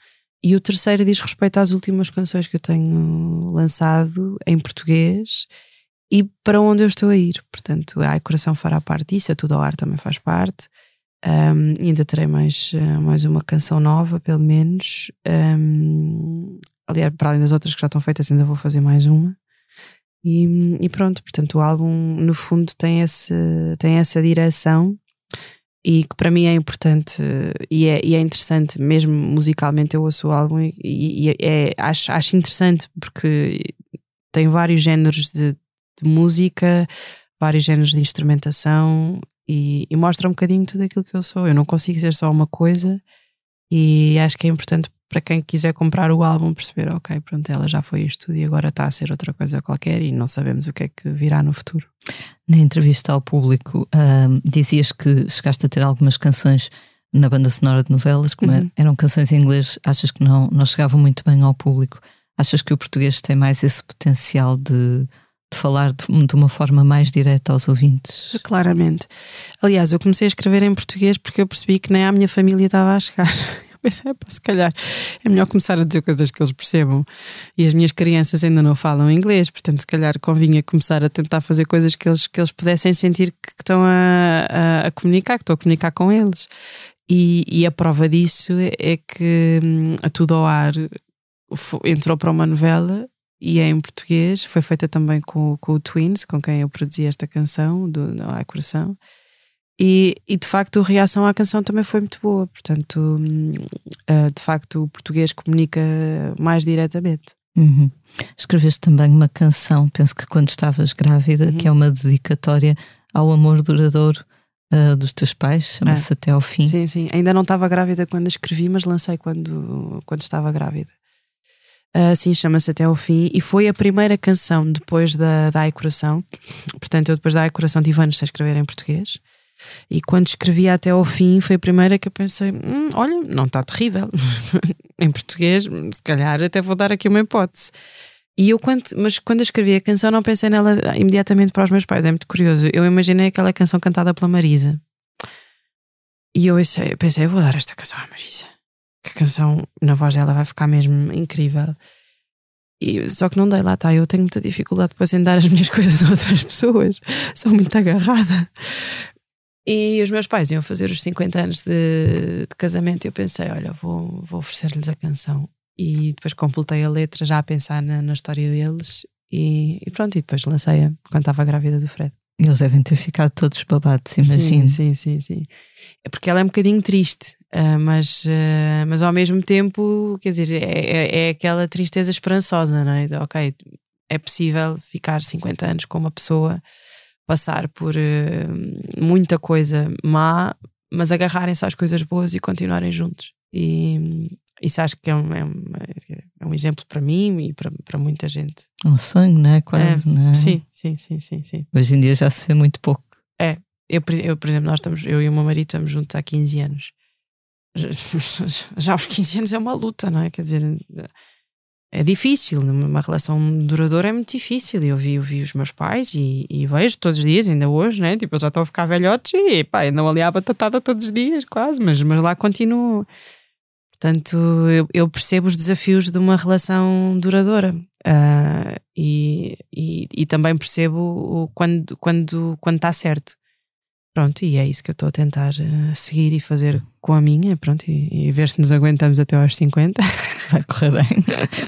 E o terceiro diz respeito às últimas canções que eu tenho lançado em português e para onde eu estou a ir. Portanto, a Coração fará parte disso, a Tudo ao Ar também faz parte. Um, ainda terei mais, mais uma canção nova, pelo menos. Um, aliás, para além das outras que já estão feitas, ainda vou fazer mais uma. E, e, pronto, portanto, o álbum no fundo tem, esse, tem essa direção e que para mim é importante e é, e é interessante, mesmo musicalmente. Eu ouço o álbum e, e é, acho, acho interessante porque tem vários géneros de, de música, vários géneros de instrumentação e, e mostra um bocadinho tudo aquilo que eu sou. Eu não consigo ser só uma coisa e acho que é importante para quem quiser comprar o álbum perceber, ok, pronto, ela já foi isto e agora está a ser outra coisa qualquer e não sabemos o que é que virá no futuro. Na entrevista ao público, uh, dizias que chegaste a ter algumas canções na banda sonora de novelas, como uhum. eram canções em inglês, achas que não, não chegavam muito bem ao público? Achas que o português tem mais esse potencial de, de falar de, de, uma forma mais direta aos ouvintes? Claramente. Aliás, eu comecei a escrever em português porque eu percebi que nem a minha família estava a chegar pensei, se calhar é melhor começar a dizer coisas que eles percebam. E as minhas crianças ainda não falam inglês, portanto, se calhar convinha começar a tentar fazer coisas que eles, que eles pudessem sentir que estão a, a, a comunicar, que estou a comunicar com eles. E, e, a prova disso é que hum, a Tudo ao Ar entrou para uma novela e é em português. Foi feita também com, com o Twins, com quem eu produzi esta canção, do, do Ai Coração. E, e, de facto a reação à canção também foi muito boa, portanto, uh, de facto o português comunica mais diretamente. Uhum. Escreveste também uma canção, penso que quando estavas grávida, uhum. que é uma dedicatória ao amor duradouro uh, dos teus pais, chama-se é. Até ao Fim. Sim, sim. Ainda não estava grávida quando a escrevi, mas lancei quando, quando estava grávida. Uh, sim, chama-se Até ao Fim e foi a primeira canção depois da, da Ai Coração. Portanto, eu depois da Ai Coração tive anos sem escrever em português. E quando escrevi até ao fim, foi a primeira que eu pensei: hum, olha, não está terrível. [LAUGHS] em português, se calhar até vou dar aqui uma hipótese. E eu, quando, mas quando escrevi a canção, não pensei nela imediatamente para os meus pais. É muito curioso. Eu imaginei aquela canção cantada pela Marisa. E eu pensei, pensei, eu vou dar esta canção à Marisa. Que a canção na voz dela vai ficar mesmo incrível. E, só que não dei, lá está. Eu tenho muita dificuldade depois em dar as minhas [LAUGHS] coisas a outras pessoas. Sou muito agarrada. E os meus pais iam fazer os 50 anos de, de casamento e eu pensei, olha, vou, vou oferecer-lhes a canção. E depois completei a letra já a pensar na, na história deles e, e, pronto, e depois lancei-a quando estava grávida do Fred. Eles devem ter ficado todos babados, imagino. Sim, sim, sim, sim. É porque ela é um bocadinho triste, uh, mas, uh, mas ao mesmo tempo, quer dizer, é, é, é, aquela tristeza esperançosa, não é? De, ok, é possível ficar 50 anos com uma pessoa, passar por uh, muita coisa má, mas agarrarem-se às coisas boas e continuarem juntos. E isso acho que é um, é um, é um exemplo para mim e para, para muita gente. Um sonho, não é? Quase, é, não é? Sim, sim, sim, sim, sim. Hoje em dia já se vê muito pouco. É, eu, eu, por exemplo, nós estamos, eu e o meu marido estamos juntos há 15 anos. [LAUGHS] Já, já aos 15 anos é uma luta, não é? Quer dizer, é difícil, uma relação duradoura é muito difícil. Eu vi, eu vi os meus pais e, e, vejo todos os dias, ainda hoje, né? Tipo, eu já estou a ficar velhotes e pá, andam ali à batatada todos os dias, quase, mas, mas lá continuo. Portanto, eu, eu percebo os desafios de uma relação duradoura uh, e, e, e, também percebo quando, quando, quando está certo. Pronto, e é isso que eu estou a tentar uh, seguir e fazer com a minha, pronto, e, e, ver se nos aguentamos até aos 50. [LAUGHS] Vai correr bem.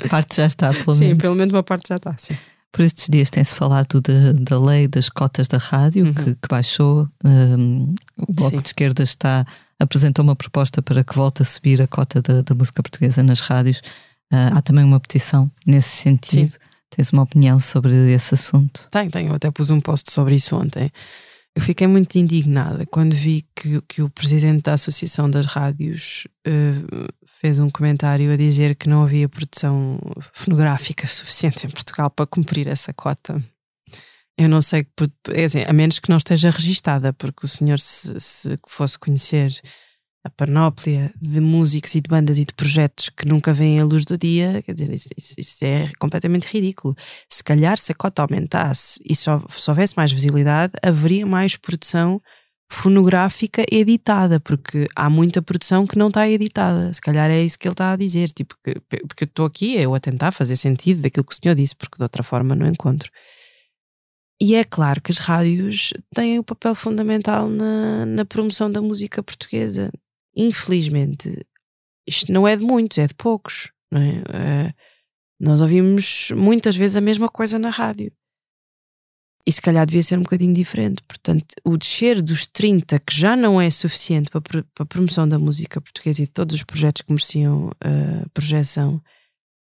A [LAUGHS] parte já está, pelo menos. Sim, pelo menos uma parte já está, sim. Por estes dias tem-se falado da, da lei das cotas da rádio, uhum. que, que, baixou. Um, o Bloco sim. de Esquerda está, apresentou uma proposta para que volte a subir a cota da, da música portuguesa nas rádios. Uh, há também uma petição nesse sentido. Sim. Tens uma opinião sobre esse assunto? Tenho, tenho. Eu até pus um post sobre isso ontem. Eu fiquei muito indignada quando vi que, que o presidente da Associação das Rádios uh, fez um comentário a dizer que não havia produção fonográfica suficiente em Portugal para cumprir essa cota. Eu não sei, é assim, a menos que não esteja registada, porque o senhor, se, se fosse conhecer a panóplia de músicos e de bandas e de projetos que nunca vêm à luz do dia, quer dizer, isso, isso, é completamente ridículo. Se calhar, se a cota aumentasse e só, se houvesse mais visibilidade, haveria mais produção fonográfica editada, porque há muita produção que não está editada. Se calhar é isso que ele está a dizer, tipo, porque eu estou aqui eu a tentar fazer sentido daquilo que o senhor disse, porque de outra forma não encontro. E é claro que as rádios têm o um papel fundamental na, na promoção da música portuguesa infelizmente, isto não é de muitos, é de poucos. É? Uh, nós ouvimos muitas vezes a mesma coisa na rádio. E se calhar devia ser um bocadinho diferente. Portanto, o descer dos 30, que já não é suficiente para, para a promoção da música portuguesa e de todos os projetos que mereciam uh, projeção,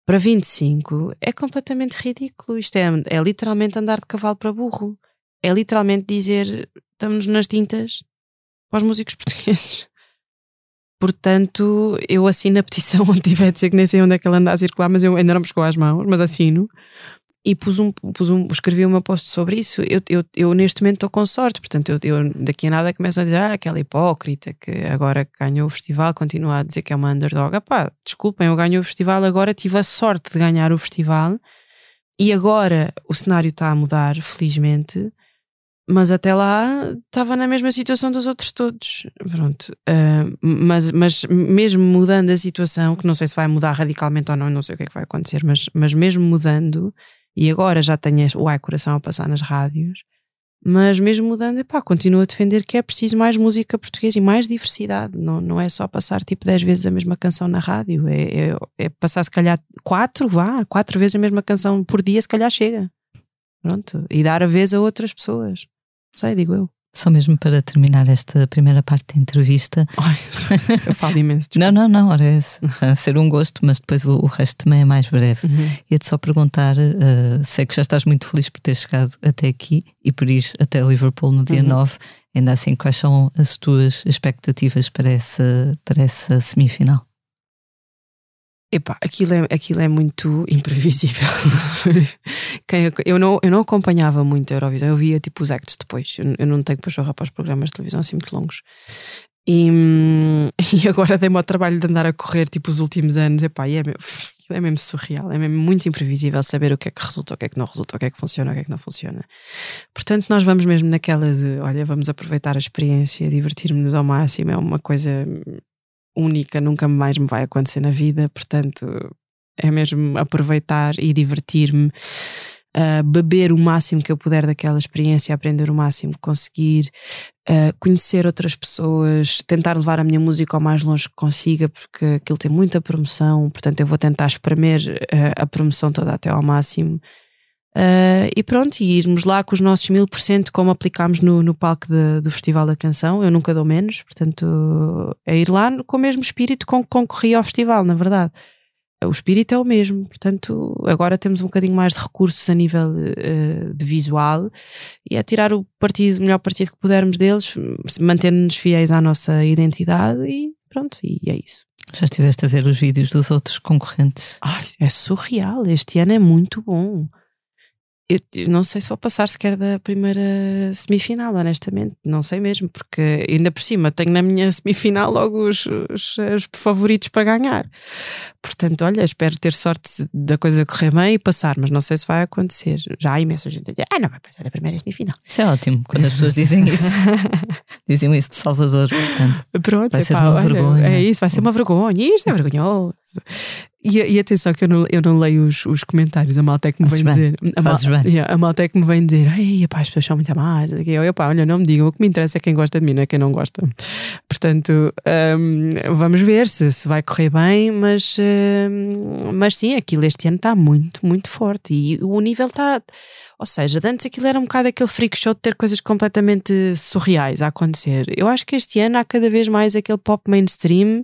para 25 é completamente ridículo. Isto é, é literalmente andar de cavalo para burro. É literalmente dizer estamos nas tintas para os músicos [LAUGHS] portugueses. Portanto, eu assino a petição [LAUGHS] onde tiver a dizer que nem sei onde é que ela anda a circular, mas eu ainda não me chegou às mãos, mas assino. E pus um, pus um, escrevi uma post sobre isso. Eu, eu, eu neste momento estou com sorte, portanto, eu, eu, daqui a nada começo a dizer, ah, aquela hipócrita que agora ganhou o festival continua a dizer que é uma underdog. Ah, pá, desculpem, eu ganhei o festival, agora tive a sorte de ganhar o festival e agora o cenário está a mudar, felizmente mas até lá estava na mesma situação dos outros todos. Pronto. Uh, mas, mas mesmo mudando a situação, que não sei se vai mudar radicalmente ou não, não sei o que é que vai acontecer, mas, mas mesmo mudando, e agora já tenho o Ai Coração a passar nas rádios, mas mesmo mudando, epá, continuo a defender que é preciso mais música portuguesa e mais diversidade. Não, não é só passar tipo 10 vezes a mesma canção na rádio, é, é, é passar se calhar quatro, vá, quatro vezes a mesma canção por dia, se calhar chega. Pronto. E dar a vez a outras pessoas. Sei, digo eu. Só mesmo para terminar esta primeira parte da entrevista. Ai, [LAUGHS] eu falo imenso. não, não, não, ora, é ser um gosto, mas depois o, o resto também é mais breve. Uhum. Ia-te só perguntar: uh, sei que já estás muito feliz por ter chegado até aqui e por ir até Liverpool no dia uhum. 9. Ainda assim, quais são as tuas expectativas para essa, para essa semifinal? Epá, aquilo é, aquilo é muito [LAUGHS] imprevisível. eu, não, eu não acompanhava muito a Eurovisão, eu via tipo os actos depois. Eu, eu não tenho pachorra para os programas de televisão assim muito longos. E, [LAUGHS] e agora dei-me ao trabalho de andar a correr tipo os últimos anos. Epá, e é, mesmo, é mesmo surreal, é mesmo muito imprevisível saber o que é que resulta, o que é que não resulta, o que é que funciona, o que é que não funciona. Portanto, nós vamos mesmo naquela de olha, vamos aproveitar a experiência, divertir-nos ao máximo. É uma coisa única, nunca mais me vai acontecer na vida, portanto é mesmo aproveitar e divertir-me, uh, beber o máximo que eu puder daquela experiência, aprender o máximo, conseguir uh, conhecer outras pessoas, tentar levar a minha música ao mais longe que consiga, porque aquilo tem muita promoção, portanto eu vou tentar espremer uh, a promoção toda até ao máximo. Uh, e pronto, e irmos lá com os nossos mil por cento, como aplicámos no, no palco de, do Festival da Canção. Eu nunca dou menos, portanto, é ir lá com o mesmo espírito com que concorri ao festival, na verdade. O espírito é o mesmo, portanto, agora temos um bocadinho mais de recursos a nível uh, de visual e é tirar o partido, o melhor partido que pudermos deles, mantendo-nos fiéis à nossa identidade e pronto, e é isso. Já estiveste a ver os vídeos dos outros concorrentes? Ai, é surreal. Este ano é muito bom. Eu não sei se vou passar sequer da primeira semifinal, honestamente. Não sei mesmo, porque ainda por cima tenho na minha [LAUGHS] semifinal logo os, os, os favoritos para ganhar. Portanto, olha, espero ter sorte da coisa correr bem e passar, mas não sei se vai acontecer. Já há imensa gente a dizer, ah, não vai passar da primeira semifinal. Isso é ótimo, quando as pessoas dizem isso. [LAUGHS] dizem isso de Salvador, portanto. Pronto, vai ser uma olha, vergonha. É isso, vai ser uma vergonha. Isto é vergonhoso. E, e, atenção que eu não, eu não leio os, os comentários, a malta é que me vem dizer. A, mal, yeah, a malta é que me vem dizer, ai, pá, as pessoas são muito amadas. Eu, eu, pá, olha, não me digam, o que me interessa é quem gosta de mim, não é quem não gosta. Portanto, um, vamos ver se, se vai correr bem, mas, um, mas sim, aquilo este ano está muito, muito forte. E o nível está. Ou seja, antes aquilo era um bocado aquele freak show de ter coisas completamente surreais a acontecer. Eu acho que este ano há cada vez mais aquele pop mainstream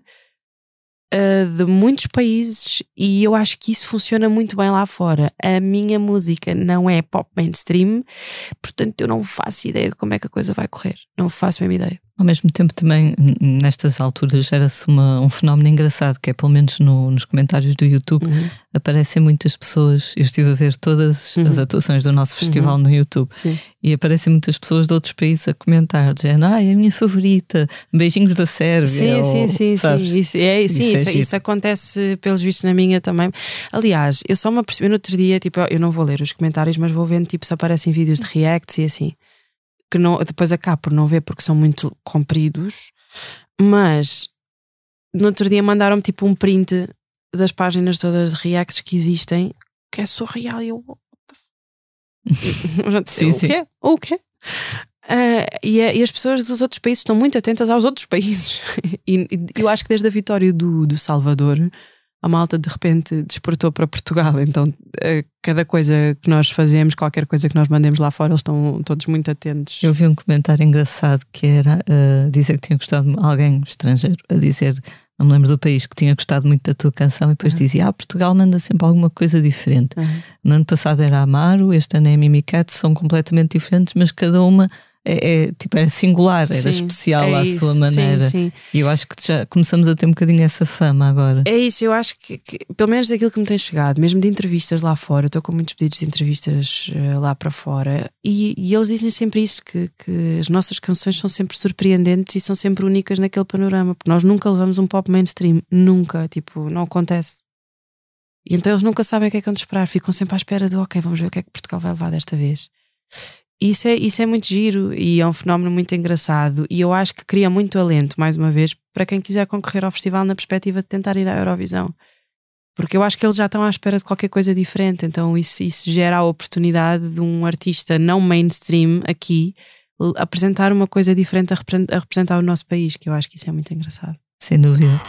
uh, de muitos países e eu acho que isso funciona muito bem lá fora. A minha música não é pop mainstream, portanto eu não faço ideia de como é que a coisa vai correr. Não faço a mesma ideia. Ao mesmo tempo, também, nestas alturas, gera-se um fenómeno engraçado, que é, pelo menos no, nos comentários do YouTube, uhum. aparecem muitas pessoas. Eu estive a ver todas uhum. as atuações do nosso festival uhum. no YouTube Sim. e aparecem muitas pessoas de outros países a comentar, dizendo: Ah, é a minha favorita, beijinhos da Sérvia. Sim, ou, sim, sim, sabes? sim. Isso, é, sim, isso, isso, isso, acontece, pelos vistos, na minha também. Aliás, eu só me apercebi no outro dia, tipo, eu não vou ler os comentários, mas vou vendo tipo, se aparecem vídeos de reacts e assim que não, depois acabo por não ver porque são muito compridos, mas no outro dia mandaram-me tipo um print das páginas todas de reacts que existem que é surreal e eu. [LAUGHS] sim, o quê? O quê? Uh, e, e, as pessoas dos outros países estão muito atentas aos outros países. [LAUGHS] e, e eu acho que desde a vitória do, do Salvador a malta de repente despertou para Portugal. Então, eh, cada coisa que nós fazemos, qualquer coisa que nós mandemos lá fora, eles estão todos muito atentos. Eu vi um comentário engraçado que era uh, dizer que tinha gostado, alguém estrangeiro, a dizer, não me lembro do país, que tinha gostado muito da tua canção e depois uhum. dizia: Ah, Portugal manda sempre alguma coisa diferente. Uhum. No ano passado era Amaro, este ano é Mimicat, são completamente diferentes, mas cada uma é, é, tipo, era singular, era sim, especial é à isso, sua maneira. Sim, sim. E eu acho que já começamos a ter um bocadinho essa fama agora. É isso, eu acho que, que pelo menos daquilo que me tem chegado, mesmo de entrevistas lá fora, estou com muitos pedidos de entrevistas uh, lá para fora, e, e, eles dizem sempre isso: que, que as nossas canções são sempre surpreendentes e são sempre únicas naquele panorama, porque nós nunca levamos um pop mainstream, nunca, tipo, não acontece. E então eles nunca sabem o que é que vão esperar, ficam sempre à espera de ok, vamos ver o que é que Portugal vai levar desta vez. Isso é, isso é muito giro e é um fenómeno muito engraçado e eu acho que cria muito alento, mais uma vez, para quem quiser concorrer ao festival na perspectiva de tentar ir à Eurovisão. Porque eu acho que eles já estão à espera de qualquer coisa diferente, então isso, isso gera a oportunidade de um artista não mainstream aqui apresentar uma coisa diferente a representar o nosso país, que eu acho que isso é muito engraçado. Sem dúvida.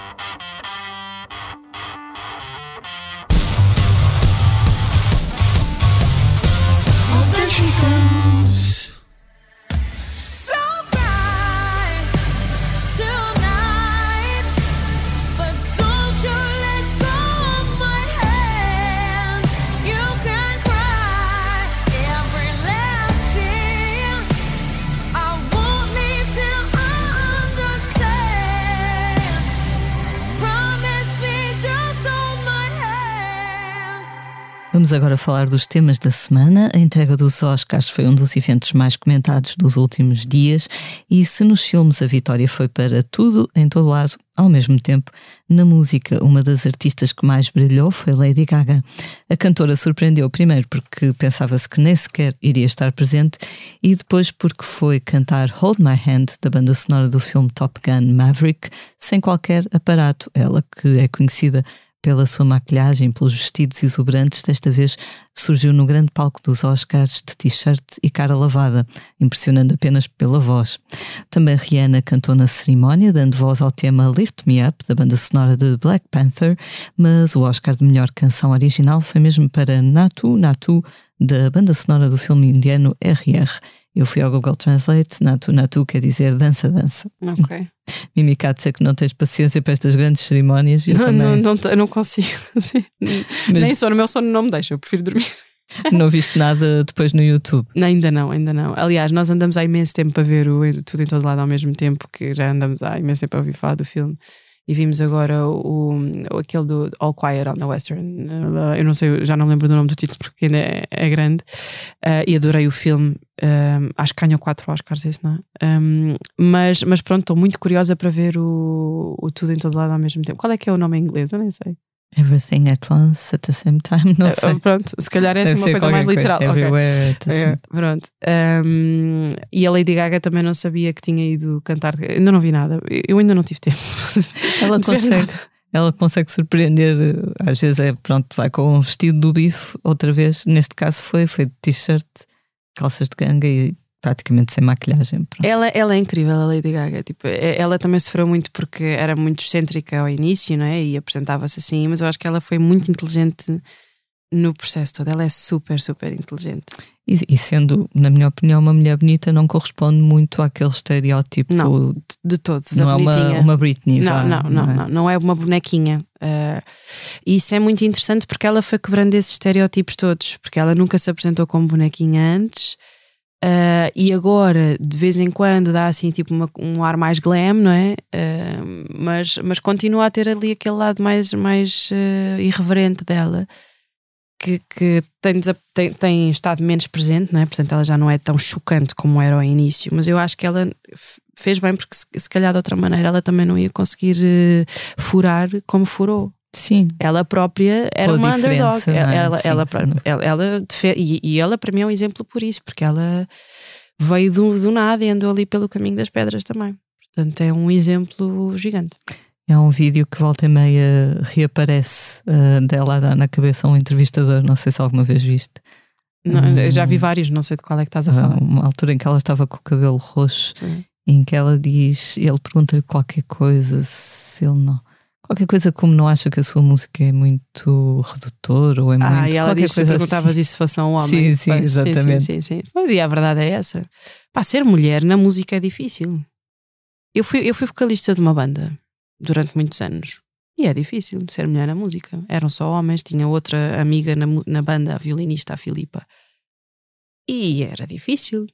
Vamos agora falar dos temas da semana. A entrega dos Oscars foi um dos eventos mais comentados dos últimos dias e se nos filmes a vitória foi para tudo, em todo lado, ao mesmo tempo, na música, uma das artistas que mais brilhou foi Lady Gaga. A cantora surpreendeu primeiro porque pensava-se que nem sequer iria estar presente e depois porque foi cantar Hold My Hand da banda sonora do filme Top Gun Maverick sem qualquer aparato. Ela que é conhecida pela sua maquilhagem, pelos vestidos exuberantes, desta vez surgiu no grande palco dos Oscars de t-shirt e cara lavada, impressionando apenas pela voz. Também Rihanna cantou na cerimónia, dando voz ao tema Lift Me Up, da banda sonora de Black Panther, mas o Oscar de melhor canção original foi mesmo para Natu Natu, da banda sonora do filme indiano RR. Eu fui ao Google Translate, Natu Natu quer dizer dança, dança. Ok. [LAUGHS] Mimiká dizer que não tens paciência para estas grandes cerimónias. Eu não, também não, não, não consigo. [LAUGHS] Mas- Nem sono, o meu sono não me deixa, eu prefiro dormir. [LAUGHS] não viste nada depois no YouTube. Não, ainda não, ainda não. Aliás, nós andamos há imenso tempo para ver o Tudo em Todo Lado ao mesmo tempo, que já andamos há imenso tempo a ouvir falar do filme. E vimos agora o, aquele do All Quiet on the Western. Eu não sei, já não lembro do nome do título porque ainda é, é grande. Ah, e adorei o filme. Um, acho que ganhou quatro Oscars, esse não é? Um, mas, mas pronto, estou muito curiosa para ver o, o Tudo em Todo Lado ao mesmo tempo. Qual é que é o nome em inglês? Eu nem sei. Everything at once, at the same time, não Ah, sei. pronto, se calhar é Deve assim uma coisa mais qualquer literal. coisa. Ok. Everywhere at the É, pronto. Um, e a Lady Gaga também não sabia que tinha ido cantar. Ainda não vi nada. Eu ainda não tive tempo. [LAUGHS] Ela consegue, ela consegue surpreender. eh, Às vezes é pronto, vai com um vestido do bife, outra vez, neste caso foi, foi de t-shirt, calças de ganga e praticamente sem maquilhagem. Pronto. Ela, ela é incrível, a Lady Gaga. Tipo, ela também sofreu muito porque era muito excêntrica ao início, não é? E apresentava-se assim, mas eu acho que ela foi muito inteligente no processo todo. Ela é super, super inteligente. E, e sendo, na minha opinião, uma mulher bonita, não corresponde muito àquele estereótipo. Não, De todo. da não é uma, bonitinha. uma Britney. Não, vá, não, não, é? não, não é uma bonequinha. Uh, isso é muito interessante porque ela foi quebrando esses estereótipos todos, porque ela nunca se apresentou como bonequinha antes. Uh, e agora, de vez em quando, dá assim tipo uma- um ar mais glam, não é? Uh, mas, mas continua a ter ali aquele lado mais, mais uh, irreverente dela. Que, que tem, tem, tem estado menos presente, não é? Portanto, ela já não é tão chocante como era ao início, mas eu acho que ela fez bem porque, se, se calhar, de outra maneira, ela também não ia conseguir furar como furou. Sim, Ela própria era Pela uma underdog. é? ela, Sim, ela, dúvida. ela, ela e, e ela, para mim, é um exemplo por isso, porque ela veio do, do nada e andou ali pelo caminho das pedras também. Portanto, é um exemplo gigante. é um vídeo que volta e meia reaparece uh, dela a dar na cabeça a um entrevistador. Não sei se alguma vez viste. Não, Hum. eu já vi vários, não sei de qual é que estás a Há falar. uma altura em que ela estava com o cabelo roxo, Hum. em que ela diz, ele pergunta-lhe qualquer coisa, se ele não. Qualquer coisa como não acha que a sua música é muito redutora ou é muito. Ah, e ela qualquer disse que coisa perguntavas assim. isso se fosse um homem. Sim, sim, exatamente. Sim, sim, sim, E a verdade é essa. Pá, ser mulher na música é difícil. Eu fui, eu fui vocalista de uma banda durante muitos anos. E é difícil ser mulher na música. Eram só homens, tinha outra amiga na, na banda, a violinista, a Filipa. E era difícil.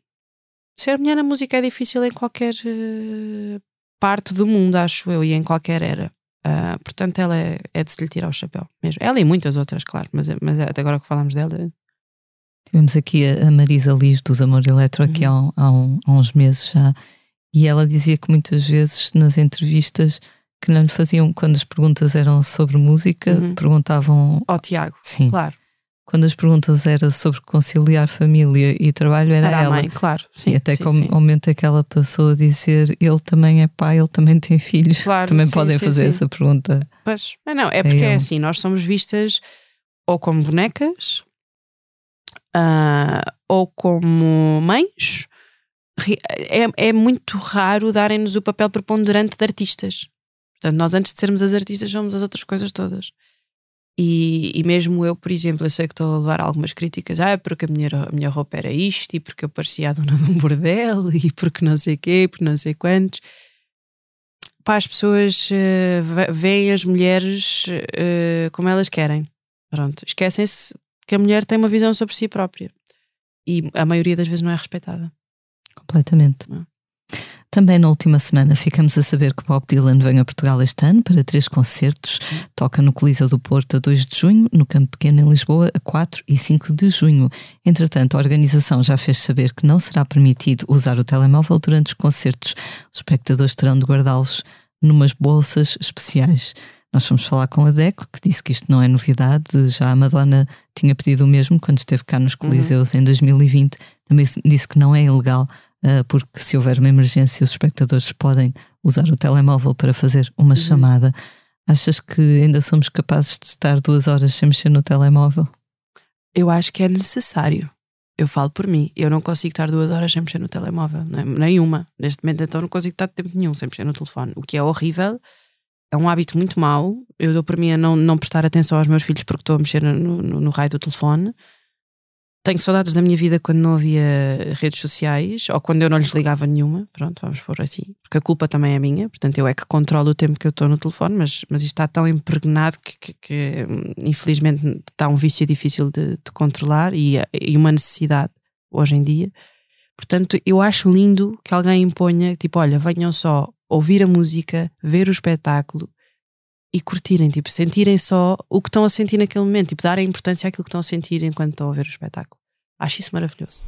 Ser mulher na música é difícil em qualquer eh, parte do mundo, acho eu, e em qualquer era. Ah, portanto, ela é, é de se lhe tirar o chapéu mesmo. Ela e muitas outras, claro, mas, mas até agora que falamos dela, Tivemos aqui a Marisa Liz dos Amor Eletro aqui há, Uhum. um- há um- há uns meses já, e ela dizia que muitas vezes nas entrevistas que não lhe faziam, quando as perguntas eram sobre música, Uhum. perguntavam. ó Tiago, Sim. claro, Quando as perguntas eram sobre conciliar família e trabalho, era, era a ela. mãe, claro. Sim, e até sim, ao sim. ao momento é que ela passou a dizer ele também é pai, ele também tem filhos. Claro, também sim, podem fazer essa pergunta. Pois, é, não, é porque é ele. assim, nós somos vistas ou como bonecas, ah, ou como mães. É, é muito raro darem-nos o papel preponderante de artistas. Portanto, nós antes de sermos as artistas somos as outras coisas todas. E, e mesmo eu, por exemplo, eu sei que estou a levar algumas críticas, ah, porque a minha, a minha roupa era isto, e porque eu parecia a dona de um bordel, e porque não sei quê, porque não sei quantos. Pá, as pessoas ve- veem as mulheres eh, como elas querem. Pronto, esquecem-se que a mulher tem uma visão sobre si própria. E a maioria das vezes não é respeitada. Completamente. Hum. Também na última semana ficamos a saber que Bob Dylan vem a Portugal este ano para três concertos. Toca no Coliseu do Porto a 2 de junho, no Campo Pequeno em Lisboa a 4 e 5 de junho. Entretanto, a organização já fez saber que não será permitido usar o telemóvel durante os concertos. Os espectadores terão de guardá-los numas bolsas especiais. Nós fomos falar com a Deco, que disse que isto não é novidade. Já a Madonna tinha pedido o mesmo quando esteve cá nos Coliseus em 2020. Também disse que não é ilegal, porque se houver uma emergência, os espectadores podem usar o telemóvel para fazer uma chamada. Achas que ainda somos capazes de estar duas horas sem mexer no telemóvel? Eu acho que é necessário. Eu falo por mim. Eu não consigo estar duas horas sem mexer no telemóvel. não é? Nenhuma. Neste momento, então, não consigo estar tempo nenhum sem mexer no telefone. O que é horrível. É um hábito muito mau. Eu dou por mim a não, não prestar atenção aos meus filhos porque estou a mexer no, no, no raio do telefone. Tenho saudades da minha vida quando não havia redes sociais ou quando eu não lhes ligava nenhuma. Pronto, vamos pôr assim. Porque a culpa também é minha, portanto eu é que controlo o tempo que eu estou no telefone, mas, mas isto está tão impregnado que, que, que infelizmente está um vício difícil de, de controlar e, e uma necessidade hoje em dia. Portanto, eu acho lindo que alguém imponha, tipo, olha, venham só ouvir a música, ver o espetáculo e curtirem, tipo, sentirem só o que estão a sentir naquele momento, tipo, darem importância àquilo que estão a sentir enquanto estão a ver o espetáculo. Acho isso maravilhoso.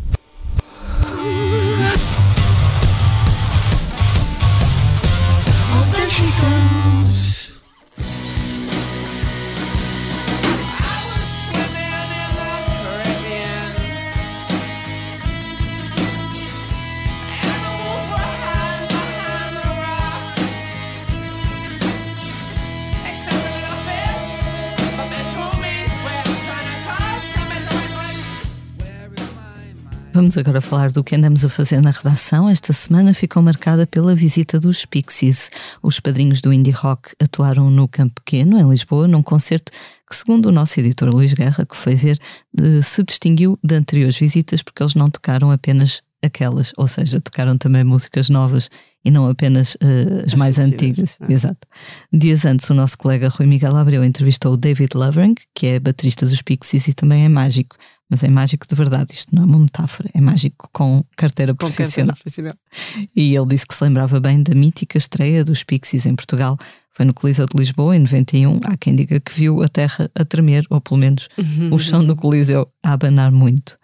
Vamos agora falar do que andamos a fazer na redação. Esta semana ficou marcada pela visita dos Pixies. Os padrinhos do indie rock atuaram no Campo Pequeno, em Lisboa, num concerto que, segundo o nosso editor Luís Guerra, que foi ver, eh, se distinguiu de anteriores visitas porque eles não tocaram apenas aquelas, ou seja, tocaram também músicas novas e não apenas uh, as, As mais antigas. ah. Exato. Dias antes, o nosso colega Rui Miguel Abreu entrevistou o David Lovering, que é baterista dos Pixies e também é mágico. Mas é mágico de verdade, isto não é uma metáfora, é mágico com carteira Com profissional. carteira profissional. E ele disse que se lembrava bem da mítica estreia dos Pixies em Portugal. Foi no Coliseu de Lisboa, em 91. Há quem diga que viu a terra a tremer, ou pelo menos o chão do Coliseu a abanar muito.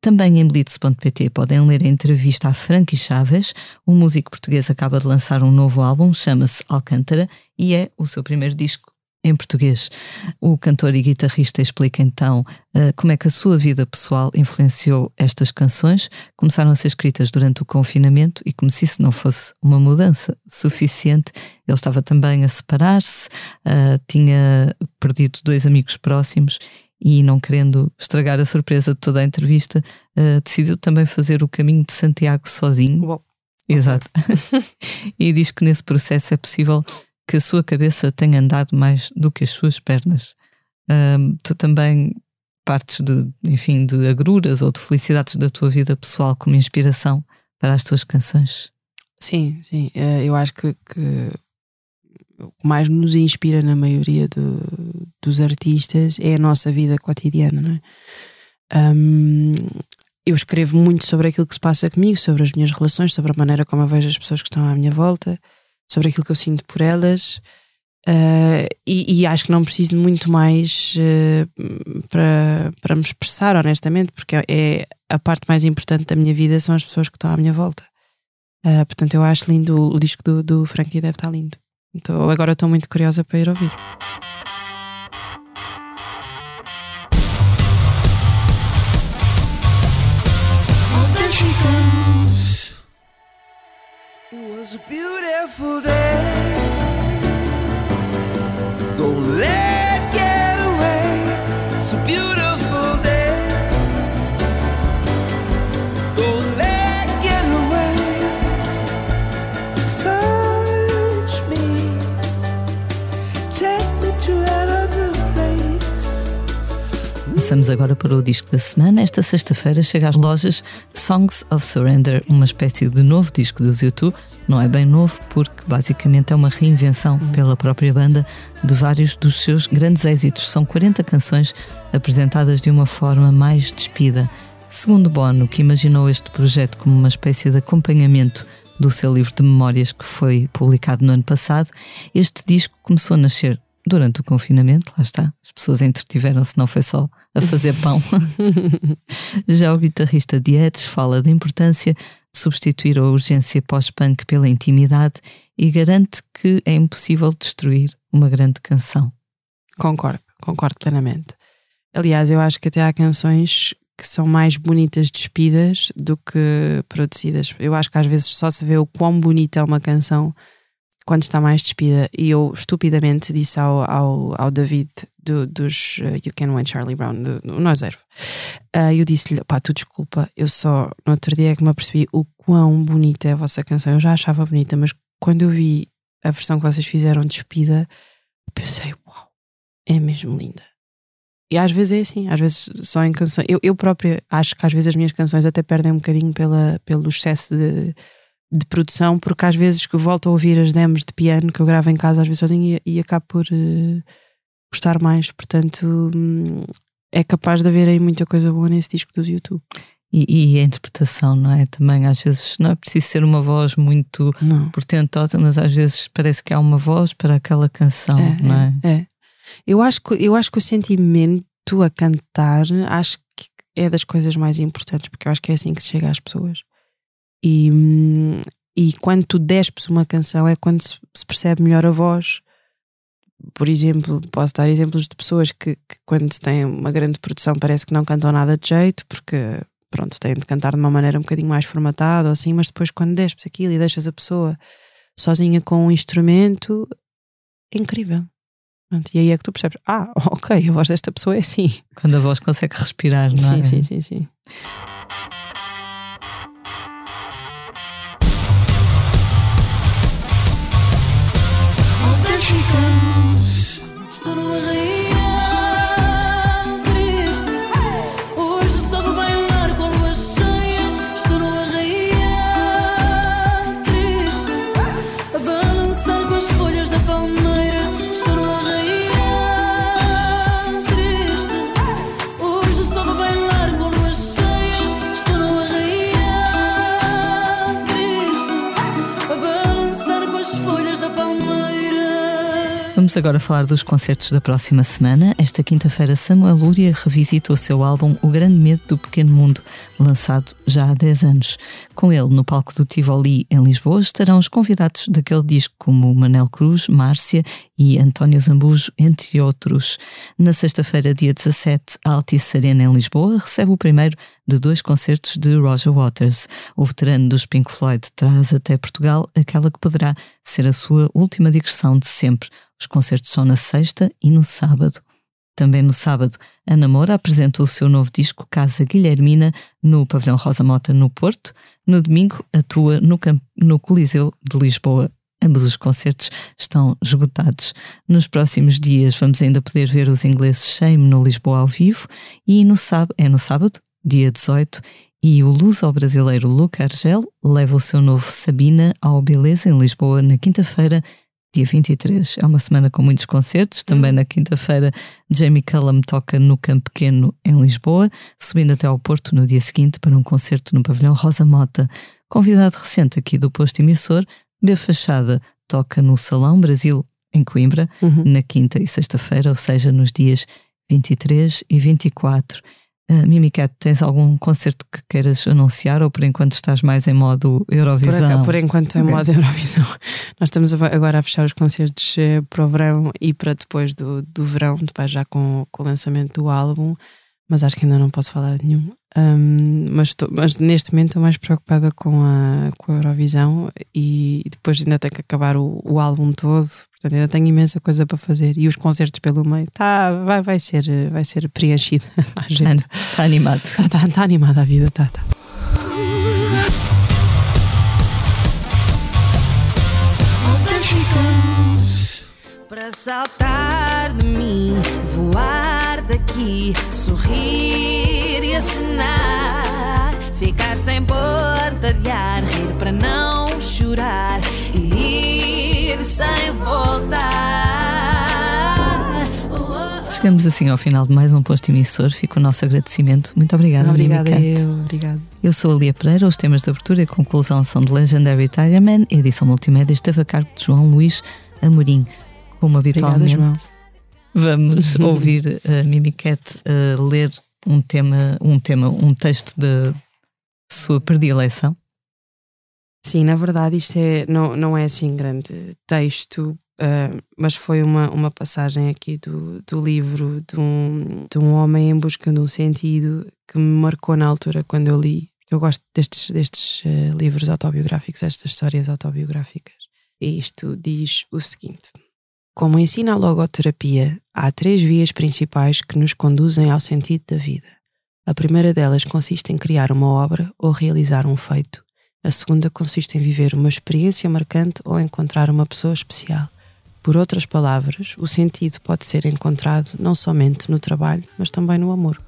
Também em blitz.pt podem ler a entrevista a Frankie Chaves. O músico português acaba de lançar um novo álbum, chama-se Alcântara, e é o seu primeiro disco em português. O cantor e guitarrista explica então eh, como é que a sua vida pessoal influenciou estas canções. Começaram a ser escritas durante o confinamento e, como se isso não fosse uma mudança suficiente, ele estava também a separar-se, eh, tinha perdido dois amigos próximos e, não querendo estragar a surpresa de toda a entrevista, eh, decidiu também fazer o caminho de Santiago sozinho. Exato. [LAUGHS] e diz que nesse processo é possível que a sua cabeça tenha andado mais do que as suas pernas. Tu também partes de, enfim, de agruras ou de felicidades da tua vida pessoal como inspiração para as tuas canções. Sim, sim. Eh, Eu acho que, que o que mais nos inspira na maioria do- dos artistas é a nossa vida cotidiana, não é? Ahm, eu escrevo muito sobre aquilo que se passa comigo, sobre as minhas relações, sobre a maneira como eu vejo as pessoas que estão à minha volta, sobre aquilo que eu sinto por elas. eh, e, e acho que não preciso de muito mais eh, para, para me expressar, honestamente, porque é a parte mais importante da minha vida são as pessoas que estão à minha volta. Uh, portanto, eu acho lindo o, o disco do, do Frankie deve estar lindo. Então, agora estou muito curiosa para ir ouvir. Was a beautiful day. Don't let agora para o disco da semana. Esta sexta-feira chega às lojas Songs of Surrender, uma espécie de novo disco dos YouTube. Não é bem novo, porque basicamente é uma reinvenção pela própria banda de vários dos seus grandes êxitos. São 40 canções apresentadas de uma forma mais despida. Segundo Bono, que imaginou este projeto como uma espécie de acompanhamento do seu livro de memórias que foi publicado no ano passado, este disco começou a nascer durante o confinamento, lá está, as pessoas entretiveram-se, não foi só a fazer pão. [LAUGHS] Já o guitarrista Edge fala da importância de substituir a urgência pós-punk pela intimidade e garante que é impossível destruir uma grande canção. Concordo, concordo plenamente. Aliás, eu acho que até há canções que são mais bonitas despidas do que produzidas. Eu acho que às vezes só se vê o quão bonita é uma canção quando está mais despida. E eu estupidamente disse ao, ao, ao David do- dos uh, You Can Win Charlie Brown, do, do Nós Ervo, uh, eu disse-lhe: pá, tu desculpa, eu só no outro dia é que me apercebi o quão bonita é a vossa canção. Eu já achava bonita, mas quando eu vi a versão que vocês fizeram despida, pensei: uau, é mesmo linda. E às vezes é assim, às vezes só em canções. Eu, eu própria acho que às vezes as minhas canções até perdem um bocadinho pela, pelo excesso de, de produção, porque às vezes que volto a ouvir as demos de piano que eu gravo em casa, às vezes sozinho, e, e acabo por uh, gostar mais. Portanto, hum, é capaz de haver aí muita coisa boa nesse disco dos YouTube. E, e a interpretação, não é? Também às vezes não é preciso ser uma voz muito Não. portentosa, mas às vezes parece que há uma voz para aquela canção, É, não é? É. Eu acho, que, eu acho que o sentimento a cantar acho que é das coisas mais importantes, porque eu acho que é assim que se chega às pessoas. E, e quando tu despes uma canção é quando se, se percebe melhor a voz. Por exemplo, posso dar exemplos de pessoas que, que quando tem uma grande produção parece que não cantam nada de jeito, porque pronto, têm de cantar de uma maneira um bocadinho mais formatada ou assim, mas depois quando despes aquilo e deixas a pessoa sozinha com um instrumento, é incrível. Pronto, e aí é que tu percebes, ah, [LAUGHS] ok, a voz desta pessoa é assim. Quando a voz consegue respirar, não é? Sim, sim, sim, she. Vamos agora falar dos concertos da próxima semana. Esta quinta-feira, Samuel Lúria revisita o seu álbum O Grande Medo do Pequeno Mundo, lançado já há 10 anos. Com ele, no palco do Tivoli, em Lisboa, estarão os convidados daquele disco, como Manel Cruz, Márcia e António Zambujo, entre outros. Na sexta-feira, dia 17, a Altice Arena, em Lisboa, recebe o primeiro de dois concertos de Roger Waters. O veterano dos Pink Floyd traz até Portugal aquela que poderá ser a sua última digressão de sempre. Os concertos são na sexta e no sábado. Também no sábado, Ana Moura apresenta o seu novo disco Casa Guilhermina no Pavilhão Rosa Mota, no Porto. No domingo, atua no, no Coliseu de Lisboa. Ambos os concertos estão esgotados. Nos próximos dias vamos ainda poder ver os ingleses Shame no Lisboa ao vivo e no sábado, é no sábado, dia 18, e o luso-brasileiro Luca Argel leva o seu novo Sabina ao Beleza em Lisboa na quinta-feira, dia 23. É uma semana com muitos concertos. Também na quinta-feira, Jamie Cullum toca no Campo Pequeno em Lisboa, subindo até ao Porto no dia seguinte para um concerto no Pavilhão Rosa Mota. Convidado recente aqui do posto emissor, B Fachada toca no Salão Brasil em Coimbra na quinta e sexta-feira, ou seja, nos dias 23 e 24. Uh, Mimi Cat, tens algum concerto que queiras anunciar ou por enquanto estás mais em modo Por, Eurovisão? acá- por enquanto é Ok. moda Eurovisão. [LAUGHS] Nós estamos agora a fechar os concertos eh, para o verão e para depois do, do verão, depois já com, com o lançamento do álbum, mas acho que ainda não posso falar de nenhum. Ahm, mas, estou- mas neste momento estou mais preocupada com a, com a Eurovisão e, depois ainda tenho que acabar o, o álbum todo, portanto ainda tenho imensa coisa para fazer e os concertos pelo meio. Tá, vai, vai, ser, vai ser preenchida [LAUGHS] a agenda. Está animado. Está tá, tá animada a vida, tá, tá. Goes. Para saltar de mim, daqui, sorrir e acenar, ficar sem ponta de ar, rir para não chorar e ir sem voltar. Oh, oh. Chegamos assim ao final de mais um posto emissor. Fica o nosso agradecimento. Muito obrigada, Obrigada, eu, obrigada. Eu sou a Lia Pereira. Os temas de abertura e conclusão são de Legendary Tiger Man. Edição multimédia esteve a cargo de João Luís Amorim. Como Obrigada, habitualmente, João. Vamos ouvir a Mimi Cat a ler um tema, um tema, um texto da sua predileção. Sim, na verdade, isto é, não, não é assim grande texto, ah, mas foi uma, uma passagem aqui do, do livro de um, de um homem em busca de um sentido que me marcou na altura quando eu li. Eu gosto destes, destes ah, livros autobiográficos, estas histórias autobiográficas. E isto diz o seguinte: Como ensina a logoterapia, há três vias principais que nos conduzem ao sentido da vida. A primeira delas consiste em criar uma obra ou realizar um feito. A segunda consiste em viver uma experiência marcante ou encontrar uma pessoa especial. Por outras palavras, o sentido pode ser encontrado não somente no trabalho, mas também no amor.